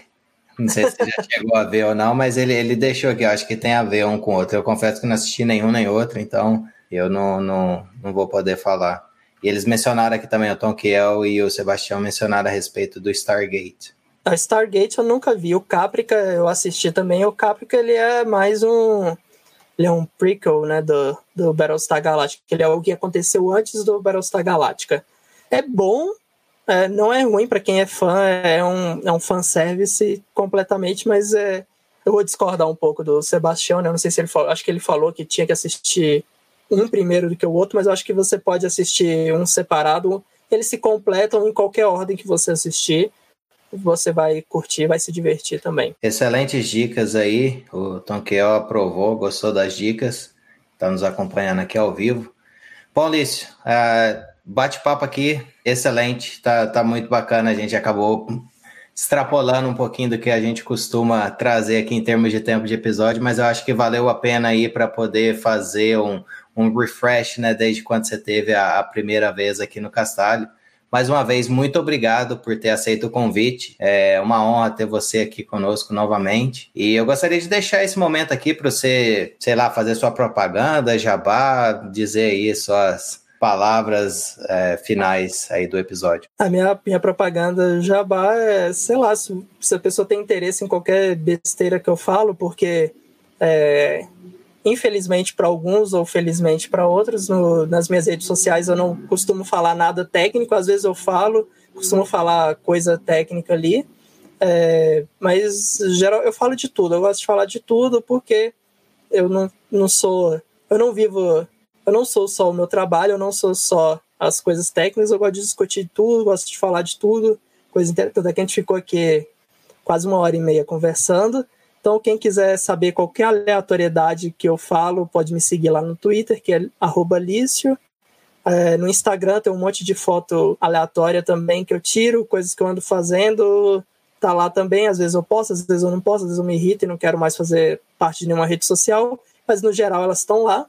Não sei se você já chegou a ver ou não, mas ele, ele deixou aqui, eu acho que tem a ver um com o outro. Eu confesso que não assisti nenhum nem outro, então eu não, não, não vou poder falar. E eles mencionaram aqui também, o Tom Kiel e o Sebastião mencionaram a respeito do Stargate. A Stargate eu nunca vi. O Caprica eu assisti também. O Caprica ele é mais um. Ele é um prequel, né, do, do Battlestar Galactica. Ele é o que aconteceu antes do Battlestar Galactica. É bom, é, não é ruim para quem é fã, é um, é um fanservice completamente, mas é, eu vou discordar um pouco do Sebastião, né? Eu não sei se ele falou, acho que ele falou que tinha que assistir um primeiro do que o outro, mas eu acho que você pode assistir um separado. Eles se completam em qualquer ordem que você assistir você vai curtir, vai se divertir também. Excelentes dicas aí. O Kiel aprovou, gostou das dicas. Está nos acompanhando aqui ao vivo. Bom, Lício, uh, bate-papo aqui, excelente. Tá, tá muito bacana. A gente acabou extrapolando um pouquinho do que a gente costuma trazer aqui em termos de tempo de episódio, mas eu acho que valeu a pena aí para poder fazer um, um refresh, né, desde quando você teve a, a primeira vez aqui no Castalho. Mais uma vez, muito obrigado por ter aceito o convite. É uma honra ter você aqui conosco novamente. E eu gostaria de deixar esse momento aqui para você, sei lá, fazer sua propaganda, jabá, dizer aí suas palavras é, finais aí do episódio. A minha, minha propaganda jabá é, sei lá, se, se a pessoa tem interesse em qualquer besteira que eu falo, porque é, infelizmente para alguns ou felizmente para outros, no, nas minhas redes sociais eu não costumo falar nada técnico, às vezes eu falo, costumo falar coisa técnica ali, é, mas geral eu falo de tudo, eu gosto de falar de tudo porque eu não, não sou, eu não vivo, eu não sou só o meu trabalho, eu não sou só as coisas técnicas, eu gosto de discutir tudo, gosto de falar de tudo, coisa interessante, que a gente ficou aqui quase uma hora e meia conversando, então, quem quiser saber qualquer aleatoriedade que eu falo, pode me seguir lá no Twitter, que é Lício. É, no Instagram tem um monte de foto aleatória também que eu tiro, coisas que eu ando fazendo. Tá lá também, às vezes eu posto, às vezes eu não posto, às vezes eu me irrito e não quero mais fazer parte de nenhuma rede social, mas no geral elas estão lá.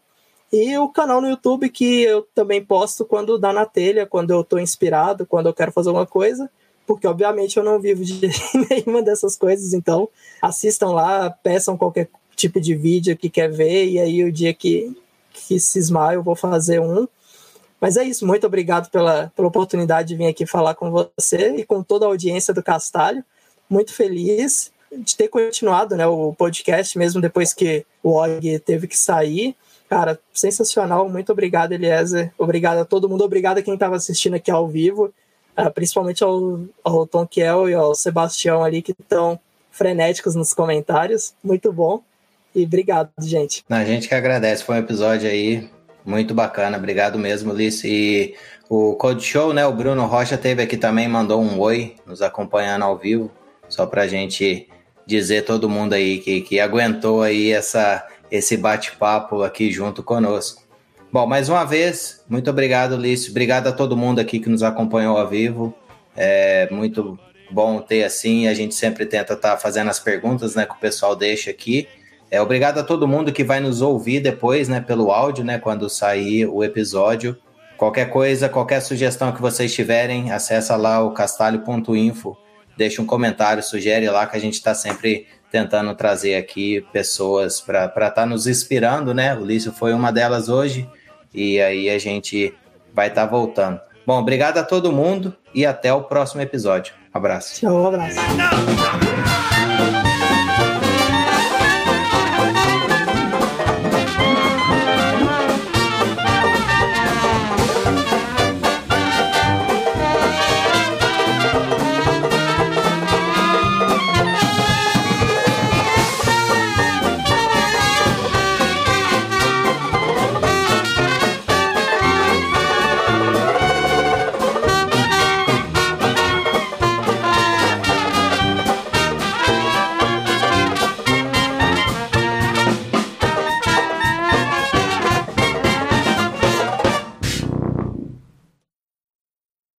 E o canal no YouTube que eu também posto quando dá na telha, quando eu estou inspirado, quando eu quero fazer alguma coisa porque obviamente eu não vivo de nenhuma dessas coisas, então assistam lá, peçam qualquer tipo de vídeo que quer ver, e aí o dia que, que cismar eu vou fazer um. Mas é isso, muito obrigado pela, pela oportunidade de vir aqui falar com você e com toda a audiência do Castalho. Muito feliz de ter continuado né, o podcast, mesmo depois que o Og teve que sair. Cara, sensacional. Muito obrigado, Eliezer. Obrigado a todo mundo. Obrigado a quem estava assistindo aqui ao vivo. Uh, principalmente ao, ao Tom Kiel e ao Sebastião ali, que estão frenéticos nos comentários. Muito bom. E obrigado, gente. A gente que agradece. Foi um episódio aí muito bacana. Obrigado mesmo, Liz. E o Code Show, né? O Bruno Rocha teve aqui também, mandou um oi, nos acompanhando ao vivo. Só pra gente dizer todo mundo aí que, que aguentou aí essa, esse bate-papo aqui junto conosco. Bom, mais uma vez, muito obrigado, Lício. Obrigado a todo mundo aqui que nos acompanhou ao vivo. É muito bom ter assim. A gente sempre tenta estar tá fazendo as perguntas né, que o pessoal deixa aqui. É, obrigado a todo mundo que vai nos ouvir depois, né, pelo áudio, né, quando sair o episódio. Qualquer coisa, qualquer sugestão que vocês tiverem, acessa lá o castalho.info, deixa um comentário, sugere lá que a gente está sempre tentando trazer aqui pessoas para estar tá nos inspirando, né? O Lício foi uma delas hoje e aí a gente vai estar tá voltando. Bom, obrigado a todo mundo e até o próximo episódio. Abraço. Tchau, um abraço.